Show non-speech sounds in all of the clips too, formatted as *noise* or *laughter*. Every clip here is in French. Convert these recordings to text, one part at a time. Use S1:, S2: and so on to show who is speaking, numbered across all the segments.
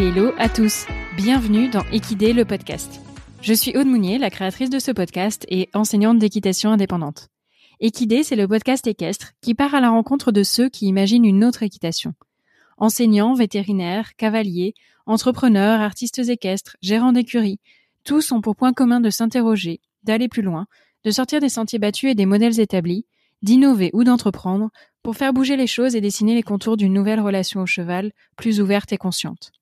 S1: hello à tous. Bienvenue dans Equidé, le podcast. Je suis Aude Mounier, la créatrice de ce podcast et enseignante d'équitation indépendante. Equidé, c'est le podcast équestre qui part à la rencontre de ceux qui imaginent une autre équitation. Enseignants, vétérinaires, cavaliers, entrepreneurs, artistes équestres, gérants d'écuries, tous ont pour point commun de s'interroger, d'aller plus loin, de sortir des sentiers battus et des modèles établis, d'innover ou d'entreprendre pour faire bouger les choses et dessiner les contours d'une nouvelle relation au cheval, plus ouverte et consciente.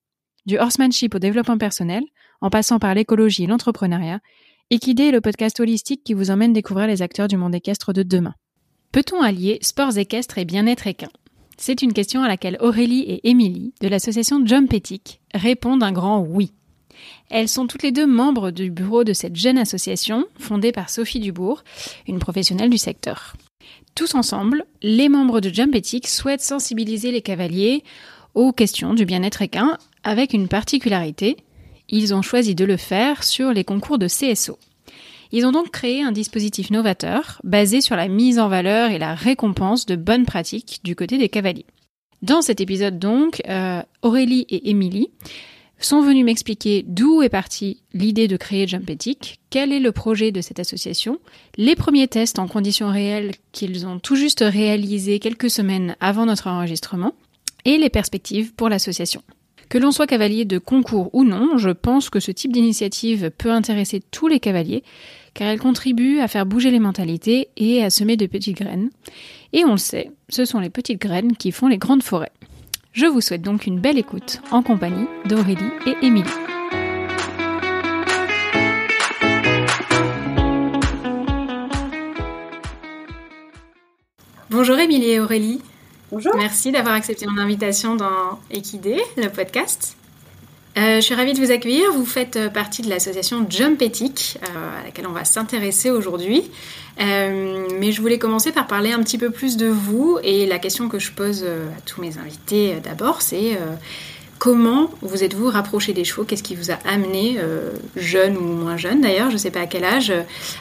S1: Du horsemanship au développement personnel, en passant par l'écologie et l'entrepreneuriat, Equidé est le podcast holistique qui vous emmène découvrir les acteurs du monde équestre de demain. Peut-on allier sports équestres et bien-être équin? C'est une question à laquelle Aurélie et Émilie, de l'association Jump Ethic, répondent un grand oui. Elles sont toutes les deux membres du bureau de cette jeune association, fondée par Sophie Dubourg, une professionnelle du secteur. Tous ensemble, les membres de Jump Ethic souhaitent sensibiliser les cavaliers aux questions du bien-être équin avec une particularité. Ils ont choisi de le faire sur les concours de CSO. Ils ont donc créé un dispositif novateur basé sur la mise en valeur et la récompense de bonnes pratiques du côté des cavaliers. Dans cet épisode donc, euh, Aurélie et Émilie sont venus m'expliquer d'où est partie l'idée de créer Jump Ethic, quel est le projet de cette association, les premiers tests en conditions réelles qu'ils ont tout juste réalisés quelques semaines avant notre enregistrement, et les perspectives pour l'association. Que l'on soit cavalier de concours ou non, je pense que ce type d'initiative peut intéresser tous les cavaliers, car elle contribue à faire bouger les mentalités et à semer de petites graines. Et on le sait, ce sont les petites graines qui font les grandes forêts. Je vous souhaite donc une belle écoute en compagnie d'Aurélie et Émilie. Bonjour Émilie et Aurélie.
S2: Bonjour.
S1: Merci d'avoir accepté mon invitation dans Equidé, le podcast. Euh, je suis ravie de vous accueillir. Vous faites euh, partie de l'association Jump Ethic, euh, à laquelle on va s'intéresser aujourd'hui. mais je voulais commencer par parler un petit peu plus de vous. Et la question que je pose à tous mes invités d'abord, c'est comment vous êtes-vous rapproché des chevaux? Qu'est-ce qui vous a amené, jeune ou moins jeune d'ailleurs, je ne sais pas à quel âge,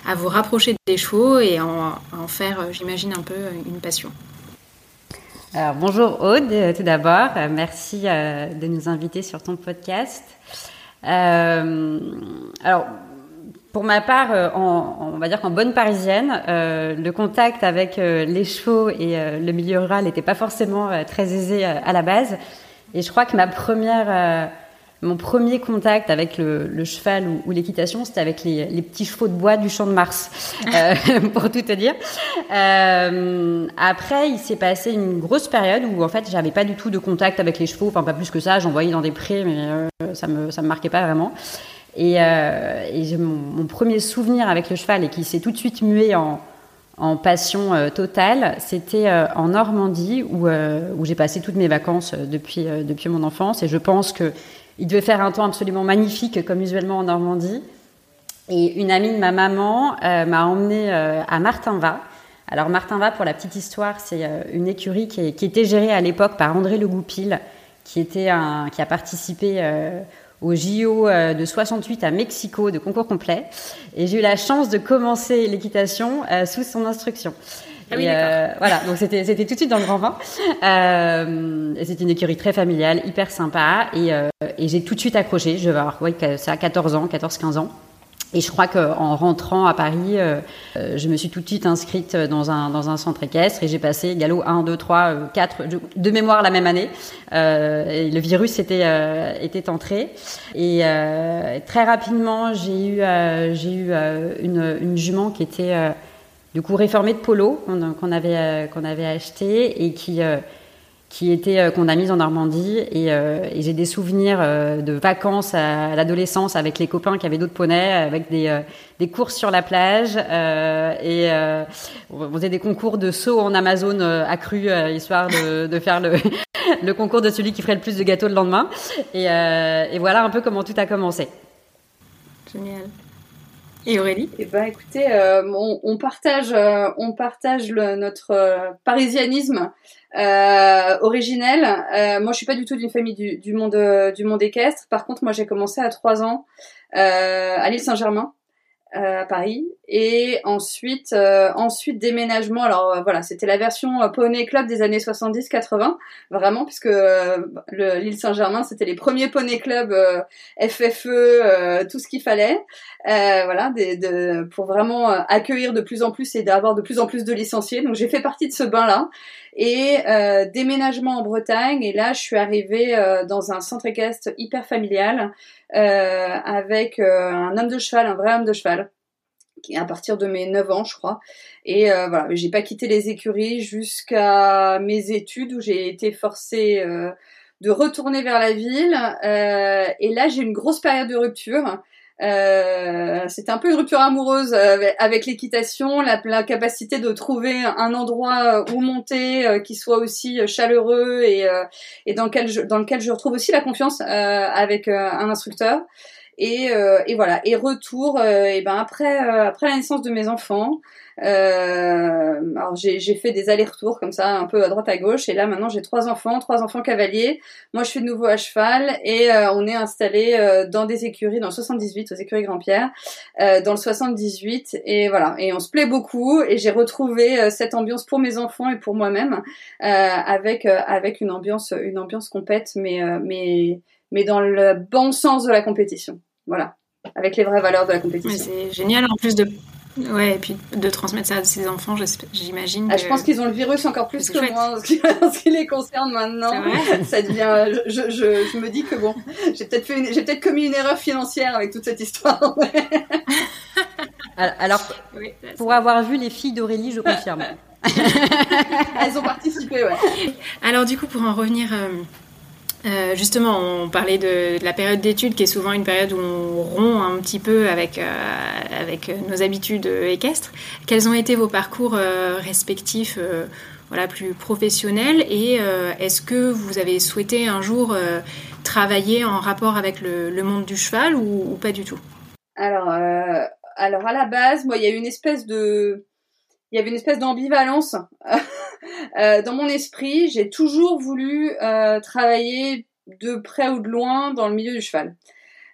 S1: à vous rapprocher des chevaux et à en faire, j'imagine, un peu une passion?
S2: Bonjour Aude, euh, tout d'abord. Euh, merci euh, de nous inviter sur ton podcast. alors, pour ma part, on va dire qu'en bonne parisienne, le contact avec les chevaux et le milieu rural n'était pas forcément très aisé à la base. Et je crois que ma première mon premier contact avec le, cheval ou, l'équitation, c'était avec les, petits chevaux de bois du champ de Mars, *laughs* euh, *laughs* pour tout te dire. Euh, après, il s'est passé une grosse période où en fait, j'avais pas du tout de contact avec les chevaux, enfin pas plus que ça. J'en voyais dans des prés, mais euh, ça me ça me marquait pas vraiment. Et, et mon, mon, premier souvenir avec le cheval et qui s'est tout de suite mué en, en passion totale, c'était en Normandie où, où j'ai passé toutes mes vacances depuis, depuis mon enfance. Et je pense que il devait faire un temps absolument magnifique, comme usuellement en Normandie. Et une amie de ma maman euh, m'a emmenée euh, à Martinva. Alors Martinva, pour la petite histoire, c'est euh, une écurie qui, était gérée à l'époque par André Le Goupil, qui, qui a participé au JO de 68 à Mexico de concours complet. Et j'ai eu la chance de commencer l'équitation sous son instruction.
S1: Ah oui, euh,
S2: voilà, donc c'était c'était tout de suite dans le grand vin. Euh, c'était une écurie très familiale, hyper sympa, et, euh, et j'ai tout de suite accroché. Je vais avoir, ouais, ça a 14 ans, 14-15 ans. Et je crois qu'en rentrant à Paris, euh, euh, je me suis tout de suite inscrite dans un, dans un centre équestre et j'ai passé galop 1, 2, 3, 4 de mémoire la même année. Euh, et le virus était, euh, était entré. Et très rapidement, j'ai eu, j'ai eu une, une jument qui était du coup réformé de polo qu'on avait euh, qu'on avait acheté et qui euh, qui était euh, qu'on a mise en Normandie et, j'ai des souvenirs de vacances à, l'adolescence avec les copains qui avaient d'autres poneys avec des, des courses sur la plage et on faisait des concours de saut en Amazon accru histoire de, de faire le *laughs* le concours de celui qui ferait le plus de gâteaux le lendemain et, et voilà un peu comment tout a commencé.
S1: Génial. Et Aurélie?
S3: Eh ben, écoutez, euh, on, partage, euh, on partage le, notre euh, parisianisme originel. moi, je suis pas du tout d'une famille du, du, monde du monde équestre. Par contre, moi, j'ai commencé à 3 ans à l'île Saint-Germain, à Paris, Et ensuite, euh, ensuite déménagement. Alors euh, voilà, c'était la version euh, Poney Club des années 70-80, vraiment, puisque l'île Saint-Germain, c'était les premiers Poney Club FFE, tout ce qu'il fallait. Voilà, des, de, pour vraiment accueillir de plus en plus et d'avoir de plus en plus de licenciés. Donc j'ai fait partie de ce bain-là. Et déménagement en Bretagne. Et là, je suis arrivée dans un centre équestre hyper familial avec un homme de cheval, un vrai homme de cheval à partir de mes 9 ans, je crois. Et euh, voilà, j'ai pas quitté les écuries jusqu'à mes études où j'ai été forcée euh, de retourner vers la ville. Euh, et là, j'ai une grosse période de rupture. Euh, c'était un peu une rupture amoureuse avec, l'équitation, la, la, capacité de trouver un endroit où monter qui soit aussi chaleureux et, et dans, lequel je, dans lequel je retrouve aussi la confiance avec un instructeur. Et, euh, et, voilà. Et retour, euh, et ben après, euh, après la naissance de mes enfants, alors j'ai fait des allers-retours comme ça, un peu à droite à gauche. Et là maintenant j'ai trois enfants, trois enfants cavaliers. Moi je suis de nouveau à cheval et on est installé dans des écuries dans le 78, aux écuries Grand-Pierre, dans le 78. Et voilà. Et on se plaît beaucoup. Et j'ai retrouvé cette ambiance pour mes enfants et pour moi-même avec avec une ambiance une ambiance complète, mais mais mais dans le bon sens de la compétition. Voilà, avec les vraies valeurs de la compétition.
S1: c'est génial en plus de Ouais, et puis de transmettre ça à ses enfants, j'imagine.
S3: Ah, je pense qu'ils ont le virus encore plus que moi en ce, qui, les concerne maintenant. *laughs* Ça devient. Je, je, je, me dis que bon, j'ai peut-être fait, j'ai peut-être commis une erreur financière avec toute cette histoire. *laughs* *laughs*
S2: Alors, pour avoir vu les filles d'Aurélie, je confirme.
S3: Elles ont participé, ouais.
S1: Alors du coup, pour en revenir. Euh, euh, justement, on parlait de, la période d'études qui est souvent une période où on rompt un petit peu avec, euh, avec nos habitudes équestres. Quels ont été vos parcours euh, respectifs voilà, plus professionnels? Et est-ce que vous avez souhaité un jour travailler en rapport avec le, monde du cheval ou, pas du tout?
S3: Alors, alors, à la base, moi, il y a une espèce de il y avait une espèce d'ambivalence euh, dans mon esprit. J'ai toujours voulu euh, travailler de près ou de loin dans le milieu du cheval.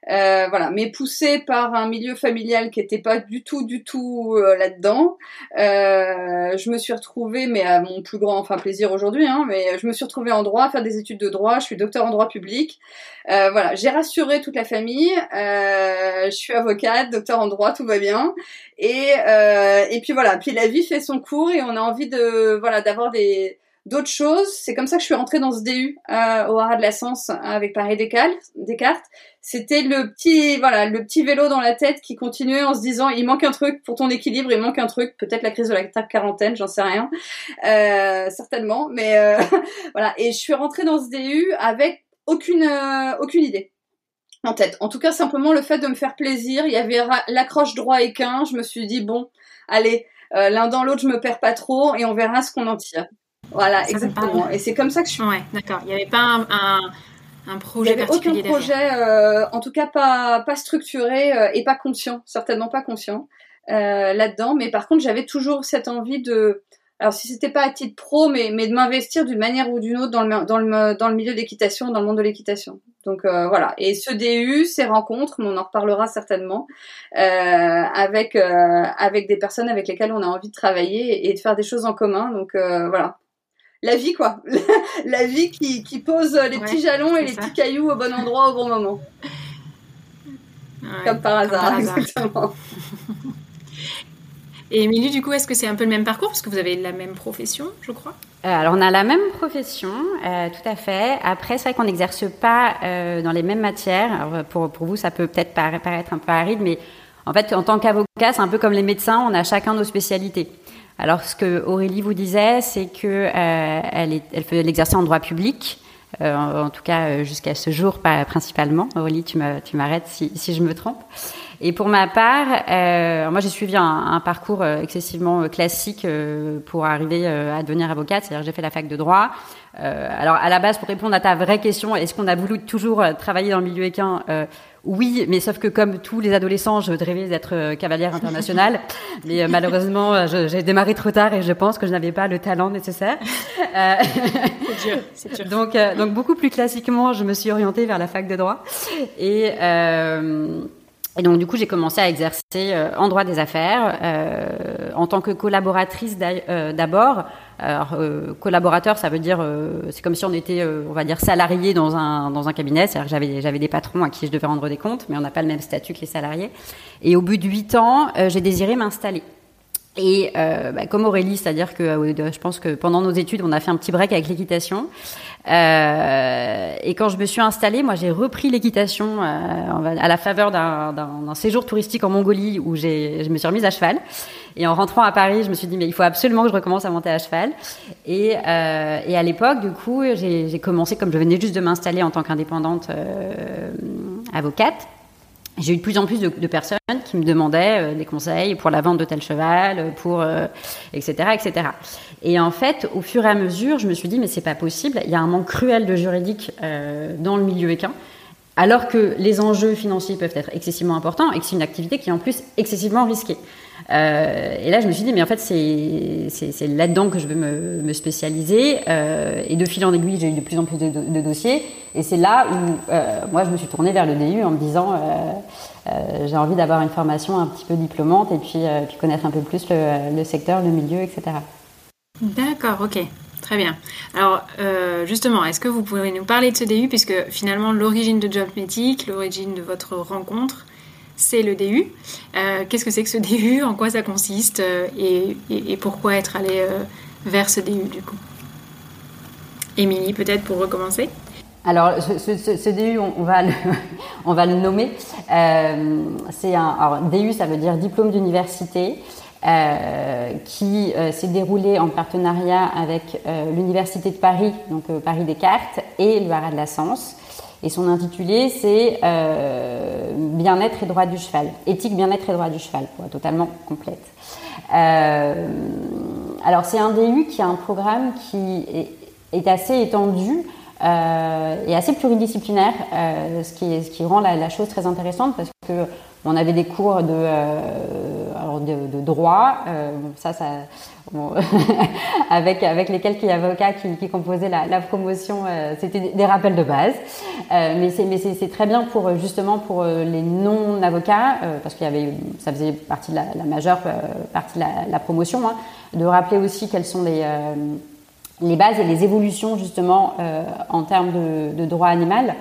S3: Euh, voilà, mais poussé par un milieu familial qui était pas du tout, du tout euh, là-dedans, euh, je me suis retrouvée, mais à mon plus grand, enfin plaisir aujourd'hui, hein, mais je me suis retrouvée en droit, à faire des études de droit. Je suis docteur en droit public. Euh, voilà, j'ai rassuré toute la famille. je suis avocate, docteur en droit, tout va bien. Et et puis voilà, puis la vie fait son cours et on a envie de voilà d'avoir des d'autres choses. C'est comme ça que je suis rentrée dans ce DU euh, au Haras de la Sens avec Paris Descartes. C'était le petit, voilà, le petit vélo dans la tête qui continuait en se disant il manque un truc pour ton équilibre, il manque un truc, peut-être la crise de la quarantaine, j'en sais rien, euh, certainement. Mais euh, *laughs* voilà, et je suis rentrée dans ce DU avec aucune euh, aucune idée en tête. En tout cas, simplement le fait de me faire plaisir. Il y avait l'accroche droit équin. Je me suis dit bon, allez, euh, l'un dans l'autre, je me perds pas trop et on verra ce qu'on en tire. Voilà, exactement. Et c'est comme ça que je suis.
S1: Ouais, d'accord. Il n'y avait pas un, un, projet Il avait
S3: aucun projet, euh, en tout cas pas, pas structuré euh, et pas conscient, certainement pas conscient euh, là-dedans. Mais par contre, j'avais toujours cette envie de. Alors, si c'était pas à titre pro, mais, mais de m'investir d'une manière ou d'une autre dans le, dans le, dans le milieu d'équitation, dans le monde de l'équitation. Donc euh, voilà. Et ce DU, ces rencontres, on en reparlera certainement, euh, avec euh, avec des personnes avec lesquelles on a envie de travailler et de faire des choses en commun. Donc voilà la vie, quoi. *laughs* la vie qui, qui pose les petits jalons et les petits cailloux au bon endroit au bon moment. comme par hasard, exactement. *laughs*
S1: Et Émilie, du coup, est-ce que c'est un peu le même parcours Parce que vous avez la même profession, je crois?
S2: Euh, alors, on a la même profession, euh, tout à fait. Après, c'est vrai qu'on n'exerce pas euh, dans les mêmes matières. Alors, pour, pour vous, ça peut peut-être paraître un peu aride, mais en fait, en tant qu'avocat, c'est un peu comme les médecins, on a chacun nos spécialités. Alors, ce que Aurélie vous disait, c'est que euh, elle, est, elle en droit public, euh, en, tout cas euh, jusqu'à ce jour, pas principalement. Aurélie, tu m'arrêtes si, si, je me trompe. Et pour ma part, euh, moi j'ai suivi un, un, parcours excessivement classique pour arriver à devenir avocate, c'est-à-dire j'ai fait la fac de droit. alors à la base, pour répondre à ta vraie question, est-ce qu'on a voulu toujours travailler dans le milieu équin oui, mais sauf que comme tous les adolescents, je rêvais d'être euh, cavalière internationale. *laughs* mais euh, malheureusement, euh, j'ai démarré trop tard et je pense que je n'avais pas le talent nécessaire. *laughs*
S1: Euh, c'est dur, c'est dur.
S2: Donc, donc beaucoup plus classiquement, je me suis orientée vers la fac de droit. Et Et donc du coup, j'ai commencé à exercer euh, en droit des affaires euh, en tant que collaboratrice euh, d'abord. Alors collaborateur, ça veut dire c'est comme si on était, on va dire salarié dans un dans un cabinet. C'est-à-dire que j'avais j'avais des patrons à qui je devais rendre des comptes, mais on n'a pas le même statut que les salariés. Et au bout de huit ans, j'ai désiré m'installer. Et euh, bah, comme Aurélie, c'est-à-dire que euh, je pense que pendant nos études, on a fait un petit break avec l'équitation. Euh, et quand je me suis installée, moi, j'ai repris l'équitation euh, à la faveur d'un séjour touristique en Mongolie où je me suis remise à cheval. Et en rentrant à Paris, je me suis dit mais il faut absolument que je recommence à monter à cheval. Et, euh, et à l'époque, du coup, j'ai commencé comme je venais juste de m'installer en tant qu'indépendante avocate j'ai eu de plus en plus de, personnes qui me demandaient euh, des conseils pour la vente de tel cheval, pour etc., euh, etc. Et en fait, au fur et à mesure, je me suis dit mais c'est pas possible. Il y a un manque cruel de juridique euh, dans le milieu équin, alors que les enjeux financiers peuvent être excessivement importants et que c'est une activité qui est en plus excessivement risquée. Euh, et là, je me suis dit, mais en fait, c'est là-dedans que je veux me, spécialiser. Euh, et de fil en aiguille, j'ai eu de plus en plus de, dossiers. Et c'est là où euh, moi, je me suis tournée vers le DU en me disant, j'ai envie d'avoir une formation un petit peu diplômante et puis, puis connaître un peu plus le, le secteur, le milieu, etc.
S1: D'accord, ok. Très bien. Alors, euh, justement, est-ce que vous pouvez nous parler de ce DU, puisque finalement, l'origine de JobMetic, l'origine de votre rencontre, c'est le DU. Euh, Qu'est-ce que c'est que ce DU En quoi ça consiste? Euh, et, pourquoi être allé vers ce DU du coup? Émilie, peut-être pour recommencer
S2: alors, ce, DU, *laughs* on, va le, nommer. C'est un alors, DU, ça veut dire diplôme d'université. Euh, qui euh, s'est déroulé en partenariat avec euh, l'Université de Paris, donc Paris Descartes, et le Haras de la Sens. Et son intitulé, c'est Bien-être et droit du cheval. Éthique, bien-être et droit du cheval, pour être totalement complète. Alors, c'est un DU qui a un programme qui est, assez étendu et assez pluridisciplinaire, ce, qui, ce qui rend la, la, chose très intéressante parce que on avait des cours de, euh, alors de, de droit, euh, ça, ça, bon, *laughs* avec avec les quelques avocats qui, qui composaient la, la promotion, euh, c'était des rappels de base. Euh, mais c'est très bien pour justement pour les non avocats parce qu'il y avait, ça faisait partie de la, la majeure partie de la, la promotion, hein, de rappeler aussi quelles sont les les bases et les évolutions justement en termes de, de droit animal,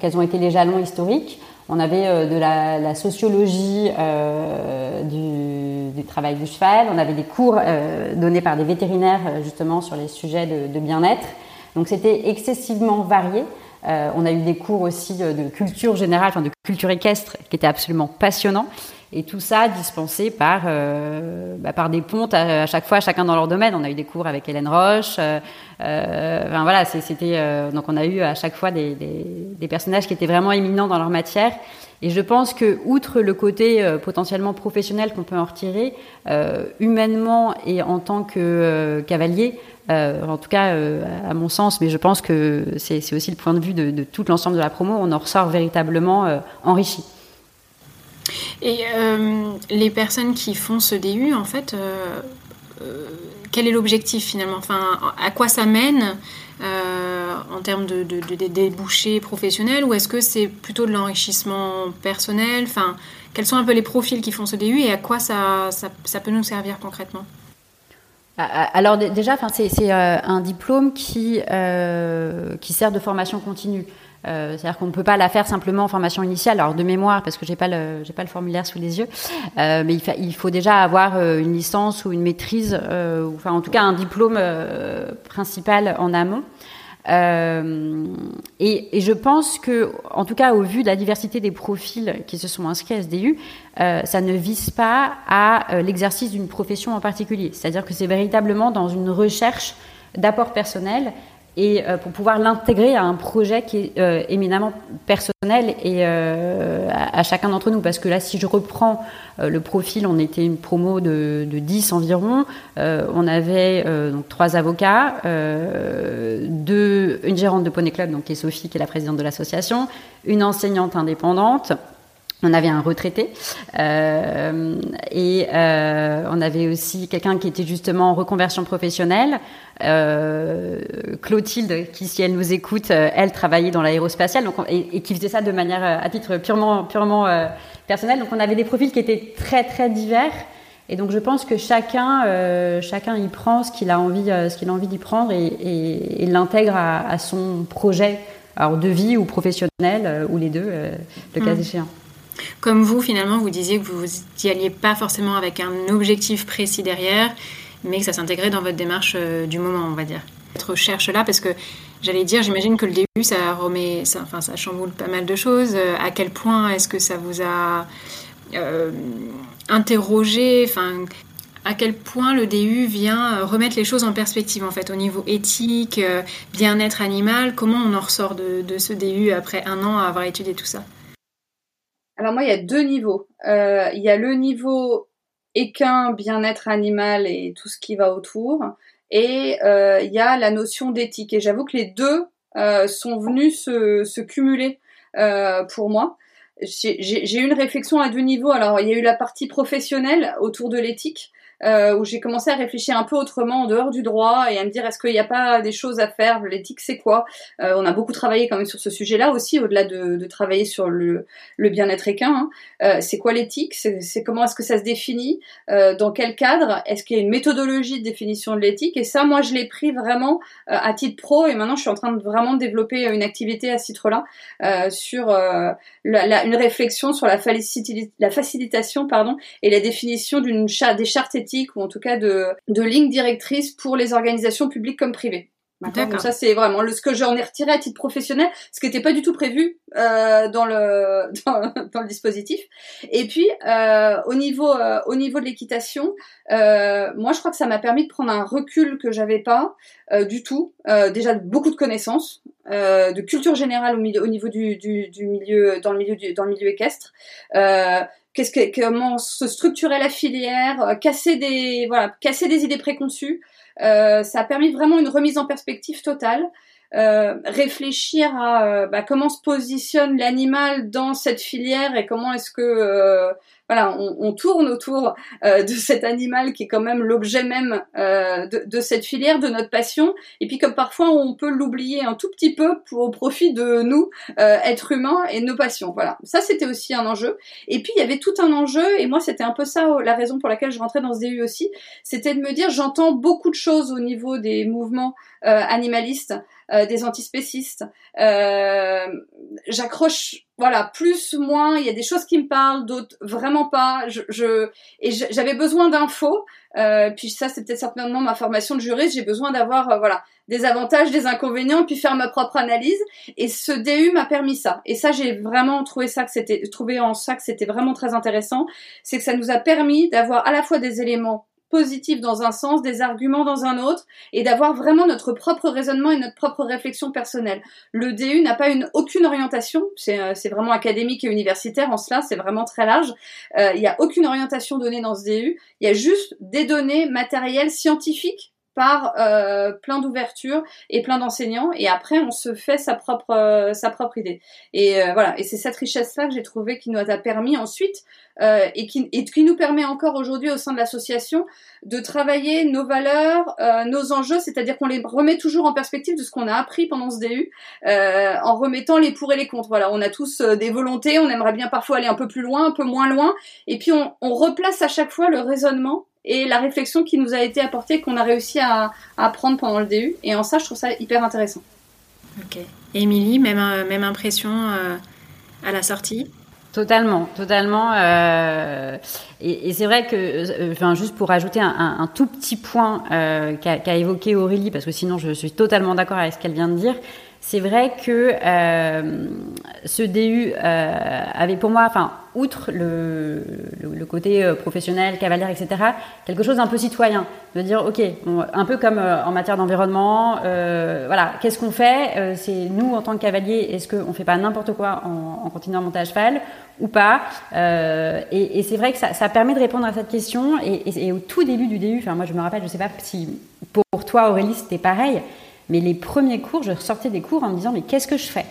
S2: quels ont été les jalons historiques. On avait euh, de la, sociologie euh, du, travail du cheval. On avait des cours euh, donnés par des vétérinaires justement sur les sujets de, bien-être. Donc c'était excessivement varié. On a eu des cours aussi de culture générale, enfin de culture équestre, qui étaient absolument passionnants. Et tout ça dispensé par, euh, bah, par des pontes à, chaque fois, chacun dans leur domaine. On a eu des cours avec Hélène Roche. Euh, enfin voilà, c'était euh, donc on a eu à chaque fois des, des, personnages qui étaient vraiment éminents dans leur matière. Et je pense que, outre le côté euh, potentiellement professionnel qu'on peut en retirer, euh, humainement et en tant que cavalier, en tout cas à mon sens, mais je pense que c'est aussi le point de vue de, de tout l'ensemble de la promo, on en ressort véritablement enrichi.
S1: Et euh, les personnes qui font ce DU, en fait, euh, euh, quel est l'objectif finalement? Enfin, à quoi ça mène en termes de, débouchés professionnels ou est-ce que c'est plutôt de l'enrichissement personnel? Enfin, quels sont un peu les profils qui font ce DU et à quoi ça, peut nous servir concrètement?
S2: Alors déjà, c'est un diplôme qui, qui sert de formation continue. Euh, C'est-à-dire qu'on ne peut pas la faire simplement en formation initiale, alors de mémoire, parce que j'ai pas le pas le formulaire sous les yeux, euh, mais il, fa, il, faut déjà avoir euh, une licence ou une maîtrise, ou, enfin en tout cas un diplôme principal en amont. Et, je pense que, en tout cas, au vu de la diversité des profils qui se sont inscrits à SDU, ça ne vise pas à l'exercice d'une profession en particulier. C'est-à-dire que c'est véritablement dans une recherche d'apport personnel et euh, pour pouvoir l'intégrer à un projet qui est euh, éminemment personnel et euh, à, à, chacun d'entre nous. Parce que là, si je reprends le profil, on était une promo de, de 10 environ. On avait donc trois avocats, deux, une gérante de Poney Club, donc qui est Sophie, qui est la présidente de l'association, une enseignante indépendante, on avait un retraité euh, et euh, on avait aussi quelqu'un qui était justement en reconversion professionnelle. Euh, Clotilde, qui si elle nous écoute, euh, elle travaillait dans l'aérospatiale donc et, et, qui faisait ça de manière à titre purement purement personnel. Donc on avait des profils qui étaient très très divers. Et donc je pense que chacun chacun y prend ce qu'il a envie ce qu'il a envie d'y prendre et, et, et l'intègre à, à, son projet alors de vie ou professionnel ou les deux le cas mmh. échéant.
S1: Comme vous, finalement, vous disiez que vous n'y alliez pas forcément avec un objectif précis derrière, mais que ça s'intégrait dans votre démarche euh, du moment, on va dire. Cette recherche-là, parce que j'allais dire, j'imagine que le début, ça remet, enfin, ça chamboule pas mal de choses. Euh, à quel point est-ce que ça vous a euh, interrogé Enfin, à quel point le DU vient remettre les choses en perspective en fait au niveau éthique, bien-être animal, comment on en ressort de, de, ce DU après un an à avoir étudié tout ça?
S3: Alors moi, il y a deux niveaux. Euh, il y a le niveau équin, bien-être animal et tout ce qui va autour. Et euh, il y a la notion d'éthique. Et j'avoue que les deux euh, sont venus se, cumuler pour moi. J'ai eu une réflexion à deux niveaux. Alors, il y a eu la partie professionnelle autour de l'éthique, euh, où j'ai commencé à réfléchir un peu autrement en dehors du droit et à me dire est-ce qu'il n'y a pas des choses à faire? L'éthique c'est quoi? Euh, on a beaucoup travaillé quand même sur ce sujet-là aussi au-delà de, de, travailler sur le, le bien-être équin hein. euh, c'est quoi l'éthique? C'est comment est-ce que ça se définit? Euh, dans quel cadre? Est-ce qu'il y a une méthodologie de définition de l'éthique? Et ça moi je l'ai pris vraiment euh, à titre pro et maintenant je suis en train de vraiment développer une activité à ce titre-là sur la, la, une réflexion sur la, facilitation pardon et la définition d'une charte des chartes éthiques ou en tout cas de, de lignes directrices pour les organisations publiques comme privées. Donc ça c'est vraiment le, ce que j'en ai retiré à titre professionnel, ce qui n'était pas du tout prévu euh, dans le *laughs* dans, dans, le dispositif. Et puis euh, au niveau euh, au niveau de l'équitation, euh, moi je crois que ça m'a permis de prendre un recul que j'avais pas euh, du tout. Euh, déjà beaucoup de connaissances, de culture générale au, milieu, au niveau du, du, du, milieu dans le milieu du, dans le milieu équestre qu'est-ce que, comment se structurer la filière, casser des voilà, casser des idées préconçues. Euh, ça a permis vraiment une remise en perspective totale. Euh, réfléchir à euh, bah, comment se positionne l'animal dans cette filière et comment est-ce que euh, voilà on, tourne autour euh, de cet animal qui est quand même l'objet même de, de, cette filière de notre passion. Et puis comme parfois on peut l'oublier un tout petit peu pour au profit de nous êtres humains et nos passions. Voilà. Ça c'était aussi un enjeu. Et puis il y avait tout un enjeu et moi c'était un peu ça la raison pour laquelle je rentrais dans ce DU aussi. C'était de me dire j'entends beaucoup de choses au niveau des mouvements animalistes euh, des antispécistes. Euh, j'accroche, voilà, plus, moins. Il y a des choses qui me parlent, d'autres vraiment pas. Je, je et j'avais besoin d'infos. Euh, puis ça, c'est peut-être certainement ma formation de juriste. J'ai besoin d'avoir, euh, voilà, des avantages, des inconvénients, puis faire ma propre analyse. Et ce DU m'a permis ça. Et ça, j'ai vraiment trouvé ça que c'était, trouvé en ça que c'était vraiment très intéressant. C'est que ça nous a permis d'avoir à la fois des éléments positifs dans un sens, des arguments dans un autre, et d'avoir vraiment notre propre raisonnement et notre propre réflexion personnelle. Le DU n'a pas une aucune orientation, c'est euh, vraiment académique et universitaire en cela, c'est vraiment très large. Euh, il n'y a aucune orientation donnée dans ce DU, il y a juste des données matérielles scientifiques par euh, plein d'ouvertures et plein d'enseignants et après on se fait sa propre euh, sa propre idée. Et euh, voilà. Et c'est cette richesse là que j'ai trouvé qui nous a permis ensuite euh, et qui et qui nous permet encore aujourd'hui au sein de l'association de travailler nos valeurs nos enjeux c'est-à-dire qu'on les remet toujours en perspective de ce qu'on a appris pendant ce DU en remettant les pour et les contre. Voilà. On a tous des volontés on aimerait bien parfois aller un peu plus loin un peu moins loin et puis on, on replace à chaque fois le raisonnement et la réflexion qui nous a été apportée, qu'on a réussi à, apprendre pendant le DU. Et en ça, je trouve ça hyper intéressant.
S1: Ok. Émilie, même, euh, même impression euh, à la sortie?
S2: Totalement, totalement. Euh, et, c'est vrai que, enfin, juste pour ajouter un, tout petit point qu'a évoqué Aurélie, parce que sinon je suis totalement d'accord avec ce qu'elle vient de dire, c'est vrai que euh, ce DU euh, avait pour moi, enfin, outre le, côté euh, professionnel, cavalière, etc., quelque chose d'un peu citoyen. De dire, OK, un peu comme en matière d'environnement, voilà, qu'est-ce qu'on fait C'est nous, en tant que cavalier, est-ce qu'on fait pas n'importe quoi en, continuant à monter à cheval ou pas Et, c'est vrai que ça, permet de répondre à cette question. Et, et, au tout début du DU, enfin, moi, je me rappelle, je sais pas si pour toi, Aurélie, c'était pareil, mais les premiers cours, je sortais des cours en me disant mais qu'est-ce que je fais?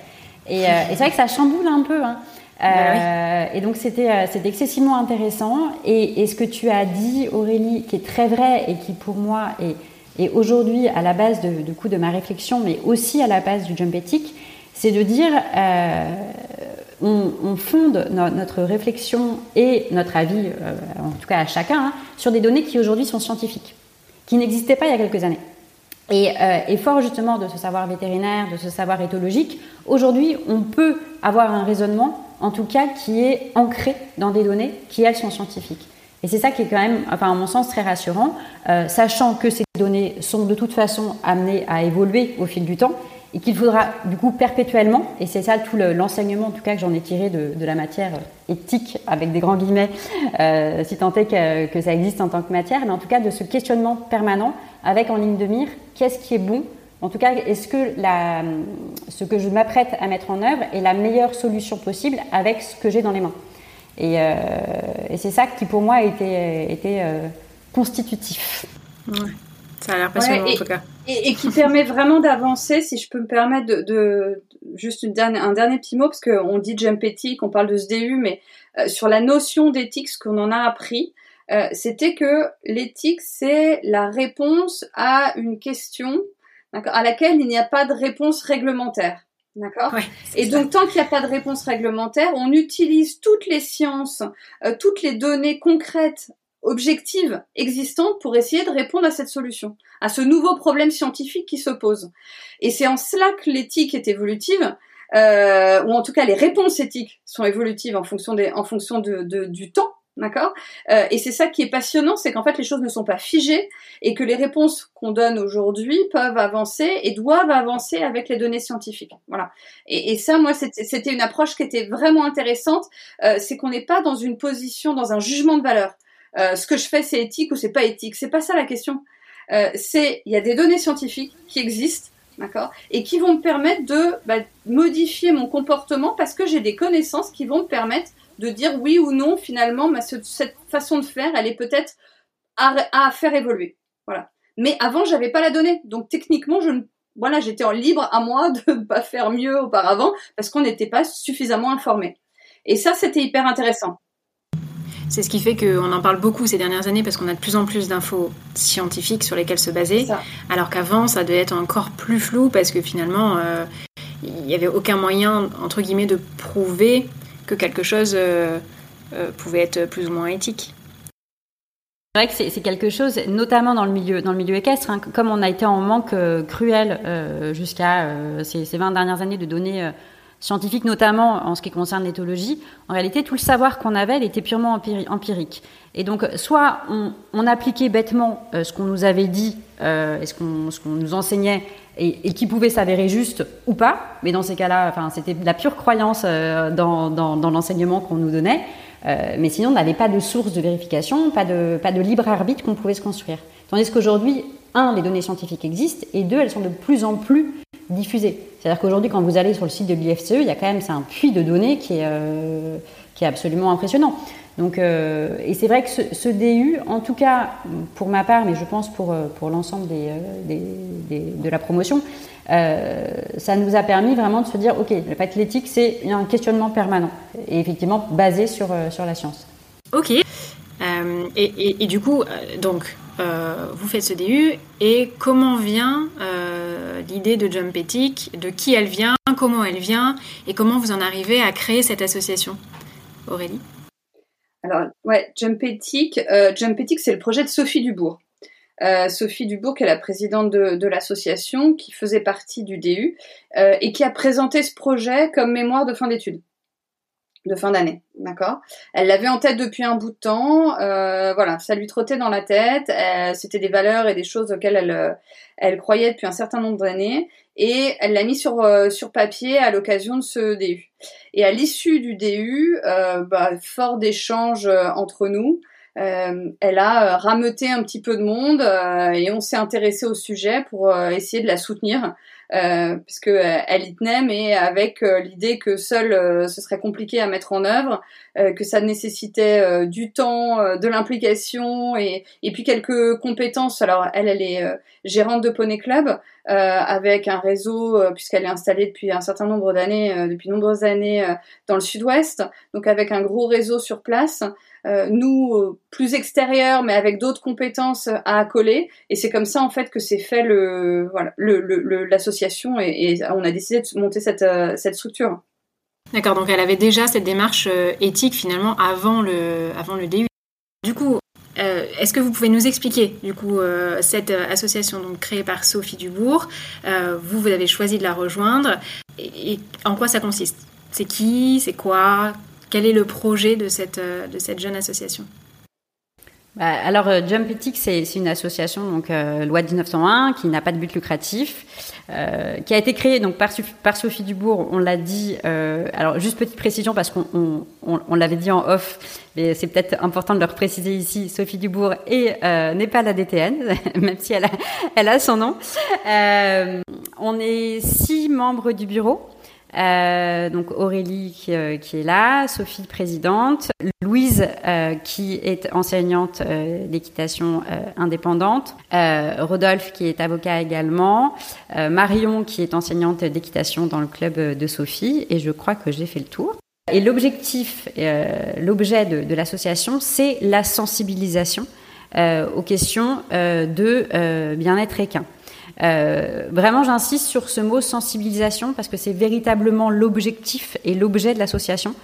S2: Et, euh, et c'est vrai que ça chamboule un peu. Hein. Bah et donc c'était c'était excessivement intéressant. Et, et, ce que tu as dit, Aurélie, qui est très vrai et qui pour moi est, est aujourd'hui à la base de, de, coup de ma réflexion, mais aussi à la base du jump ethic, c'est de dire on, fonde notre réflexion et notre avis, euh, en tout cas à chacun, hein, sur des données qui aujourd'hui sont scientifiques, qui n'existaient pas il y a quelques années. Et, euh, fort justement de ce savoir vétérinaire, de ce savoir éthologique, aujourd'hui on peut avoir un raisonnement, en tout cas, qui est ancré dans des données qui, elles, sont scientifiques. Et c'est ça qui est quand même, enfin, à mon sens, très rassurant, euh, sachant que ces données sont de toute façon amenées à évoluer au fil du temps et qu'il faudra du coup perpétuellement, et c'est ça tout l'enseignement en tout cas que j'en ai tiré de, la matière éthique, avec des grands guillemets, euh, si tant est que, ça existe en tant que matière, mais en tout cas de ce questionnement permanent avec en ligne de mire, qu'est-ce qui est bon? En tout cas, est-ce que ce que je m'apprête à mettre en œuvre est la meilleure solution possible avec ce que j'ai dans les mains? Et, euh, c'est ça qui pour moi était, était euh, constitutif.
S1: Ça a l'air passionnant en tout cas.
S3: Et, qui permet vraiment d'avancer, si je peux me permettre de, juste une dernière, un dernier petit mot, parce qu'on dit jump éthique, on parle de SDU, mais euh, sur la notion d'éthique, ce qu'on en a appris, euh, c'était que l'éthique, c'est la réponse à une question à laquelle il n'y a pas de réponse réglementaire. D'accord Et donc, tant qu'il n'y a pas de réponse réglementaire, on utilise toutes les sciences, euh, toutes les données concrètes objectives existantes pour essayer de répondre à cette solution, à ce nouveau problème scientifique qui se pose. Et c'est en cela que l'éthique est évolutive, euh, ou en tout cas les réponses éthiques sont évolutives en fonction, des, en fonction de, du temps. D'accord? Euh, Et c'est ça qui est passionnant, c'est qu'en fait les choses ne sont pas figées et que les réponses qu'on donne aujourd'hui peuvent avancer et doivent avancer avec les données scientifiques. Voilà. Et, et ça, moi, c'était une approche qui était vraiment intéressante. Euh, c'est qu'on n'est pas dans une position, dans un jugement de valeur. Euh, ce que je fais c'est éthique ou c'est pas éthique? C'est pas ça la question. Euh, c'est il y a des données scientifiques qui existent, d'accord, et qui vont me permettre de bah, modifier mon comportement parce que j'ai des connaissances qui vont me permettre de dire oui ou non finalement bah, cette façon de faire, elle est peut-être à, à, faire évoluer. Voilà. Mais avant j'avais pas la donnée, donc techniquement je ne voilà, j'étais en libre à moi *laughs* de ne pas faire mieux auparavant parce qu'on n'était pas suffisamment informé. Et ça, c'était hyper intéressant.
S1: C'est ce qui fait qu'on en parle beaucoup ces dernières années parce qu'on a de plus en plus d'infos scientifiques sur lesquelles se baser. Alors qu'avant, ça devait être encore plus flou parce que finalement, euh, il n'y avait aucun moyen, entre guillemets, de prouver que quelque chose euh, euh, pouvait être plus ou moins éthique.
S2: C'est vrai que c'est quelque chose, notamment dans le milieu, dans le milieu équestre, hein, comme on a été en manque cruel jusqu'à ces, ces, 20 dernières années de données scientifique, notamment en ce qui concerne l'éthologie, en réalité, tout le savoir qu'on avait, était purement empirique. Et donc, soit on, appliquait bêtement euh, ce qu'on nous avait dit euh, et ce qu'on nous enseignait et, qui pouvait s'avérer juste ou pas, mais dans ces cas-là, enfin, c'était de la pure croyance euh, dans, l'enseignement qu'on nous donnait. mais sinon, on n'avait pas de source de vérification, pas de, pas de libre arbitre qu'on pouvait se construire. Tandis qu'aujourd'hui, un, les données scientifiques existent, et deux, elles sont de plus en plus diffusées. C'est-à-dire qu'aujourd'hui, quand vous allez sur le site de l'IFCE, il y a quand même c'est un puits de données qui est, euh, qui est absolument impressionnant. Donc, euh, et c'est vrai que ce, DU, en tout cas pour ma part, mais je pense pour, euh, pour l'ensemble des, de la promotion, ça nous a permis vraiment de se dire, ok, le fait c'est un questionnement permanent et effectivement basé sur, sur la science.
S1: Ok. Et, et, du coup, donc, vous faites ce DU et comment vient l'idée de Jump Ethic, de qui elle vient, comment elle vient et comment vous en arrivez à créer cette association? Aurélie?
S3: Alors, ouais, euh, Jump Ethic c'est le projet de Sophie Dubourg. Euh, Sophie Dubourg, qui est la présidente de, l'association, qui faisait partie du DU, euh, et qui a présenté ce projet comme mémoire de fin d'études de fin d'année, d'accord? Elle l'avait en tête depuis un bout de temps, euh, voilà, ça lui trottait dans la tête, euh, c'était des valeurs et des choses auxquelles elle, euh, elle croyait depuis un certain nombre d'années, et elle l'a mis sur, sur papier à l'occasion de ce DU. Et à l'issue du DU, bah, fort d'échanges entre nous, elle a rameuté un petit peu de monde et on s'est intéressé au sujet pour essayer de la soutenir euh, puisque elle y tenait, mais avec l'idée que seul ce serait compliqué à mettre en œuvre, que ça nécessitait du temps, de l'implication et, et puis quelques compétences. Alors elle, elle est gérante de Poney Club avec un réseau puisqu'elle est installée depuis un certain nombre d'années, depuis nombreuses années dans le Sud-Ouest, donc avec un gros réseau sur place. Euh, nous euh, plus extérieurs, mais avec d'autres compétences à accoler. Et c'est comme ça en fait que s'est fait le voilà l'association et, on a décidé de monter cette, euh, cette structure.
S1: D'accord, donc elle avait déjà cette démarche éthique finalement avant le avant le DU. Du coup, Est-ce que vous pouvez nous expliquer du coup cette association donc créée par Sophie Dubourg Vous, vous avez choisi de la rejoindre et en quoi ça consiste? C'est qui? C'est quoi? Quel est le projet de cette, euh, de cette jeune association?
S2: Bah, alors, euh, Jump Ethics, c'est une association, donc euh, loi 1901, qui n'a pas de but lucratif, qui a été créée donc par, Sophie Dubourg. On l'a dit. alors, juste petite précision parce qu'on on, l'avait dit en off, mais c'est peut-être important de le préciser ici. Sophie Dubourg n'est pas la DTN, *laughs* même si elle a, elle a son nom. on est six membres du bureau. Euh, donc Aurélie qui, euh, qui, est là, Sophie présidente, Louise euh, qui est enseignante d'équitation indépendante, Rodolphe qui est avocat également, Marion qui est enseignante d'équitation dans le club de Sophie et je crois que j'ai fait le tour. Et l'objectif, l'objet de l'association, c'est la sensibilisation aux questions de bien-être équin. Euh, vraiment, j'insiste sur ce mot sensibilisation parce que c'est véritablement l'objectif et l'objet de l'association.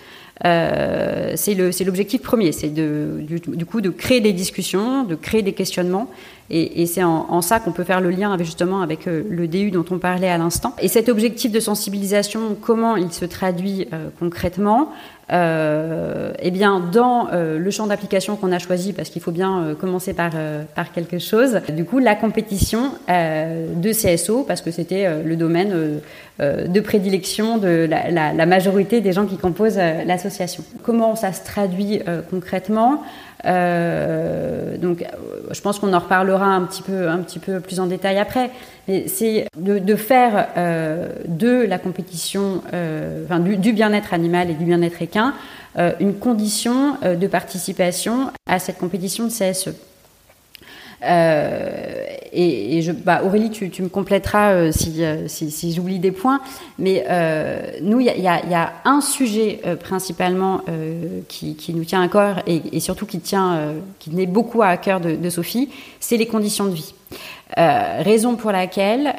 S2: Euh, c'est l'objectif premier, c'est du, du, coup de créer des discussions, de créer des questionnements, et, c'est en, en, ça qu'on peut faire le lien avec, justement avec euh, le DU dont on parlait à l'instant. Et cet objectif de sensibilisation, comment il se traduit euh, concrètement euh, eh bien, dans euh, le champ d'application qu'on a choisi, parce qu'il faut bien euh, commencer par, par quelque chose, du coup, la compétition de CSO, parce que c'était le domaine de prédilection de la, majorité des gens qui composent l'association. Comment ça se traduit concrètement? Euh, donc, je pense qu'on en reparlera un petit peu, plus en détail après. Mais c'est de, faire euh, de la compétition, euh, du, bien-être animal et du bien-être équin, une condition de participation à cette compétition de CSE. Euh, et, bah, Aurélie, tu, me compléteras euh, si, euh, si, j'oublie des points. Mais nous, il y a, un sujet principalement qui, nous tient à cœur et, surtout qui tient, qui tenait beaucoup à cœur de, Sophie, c'est les conditions de vie. raison pour laquelle,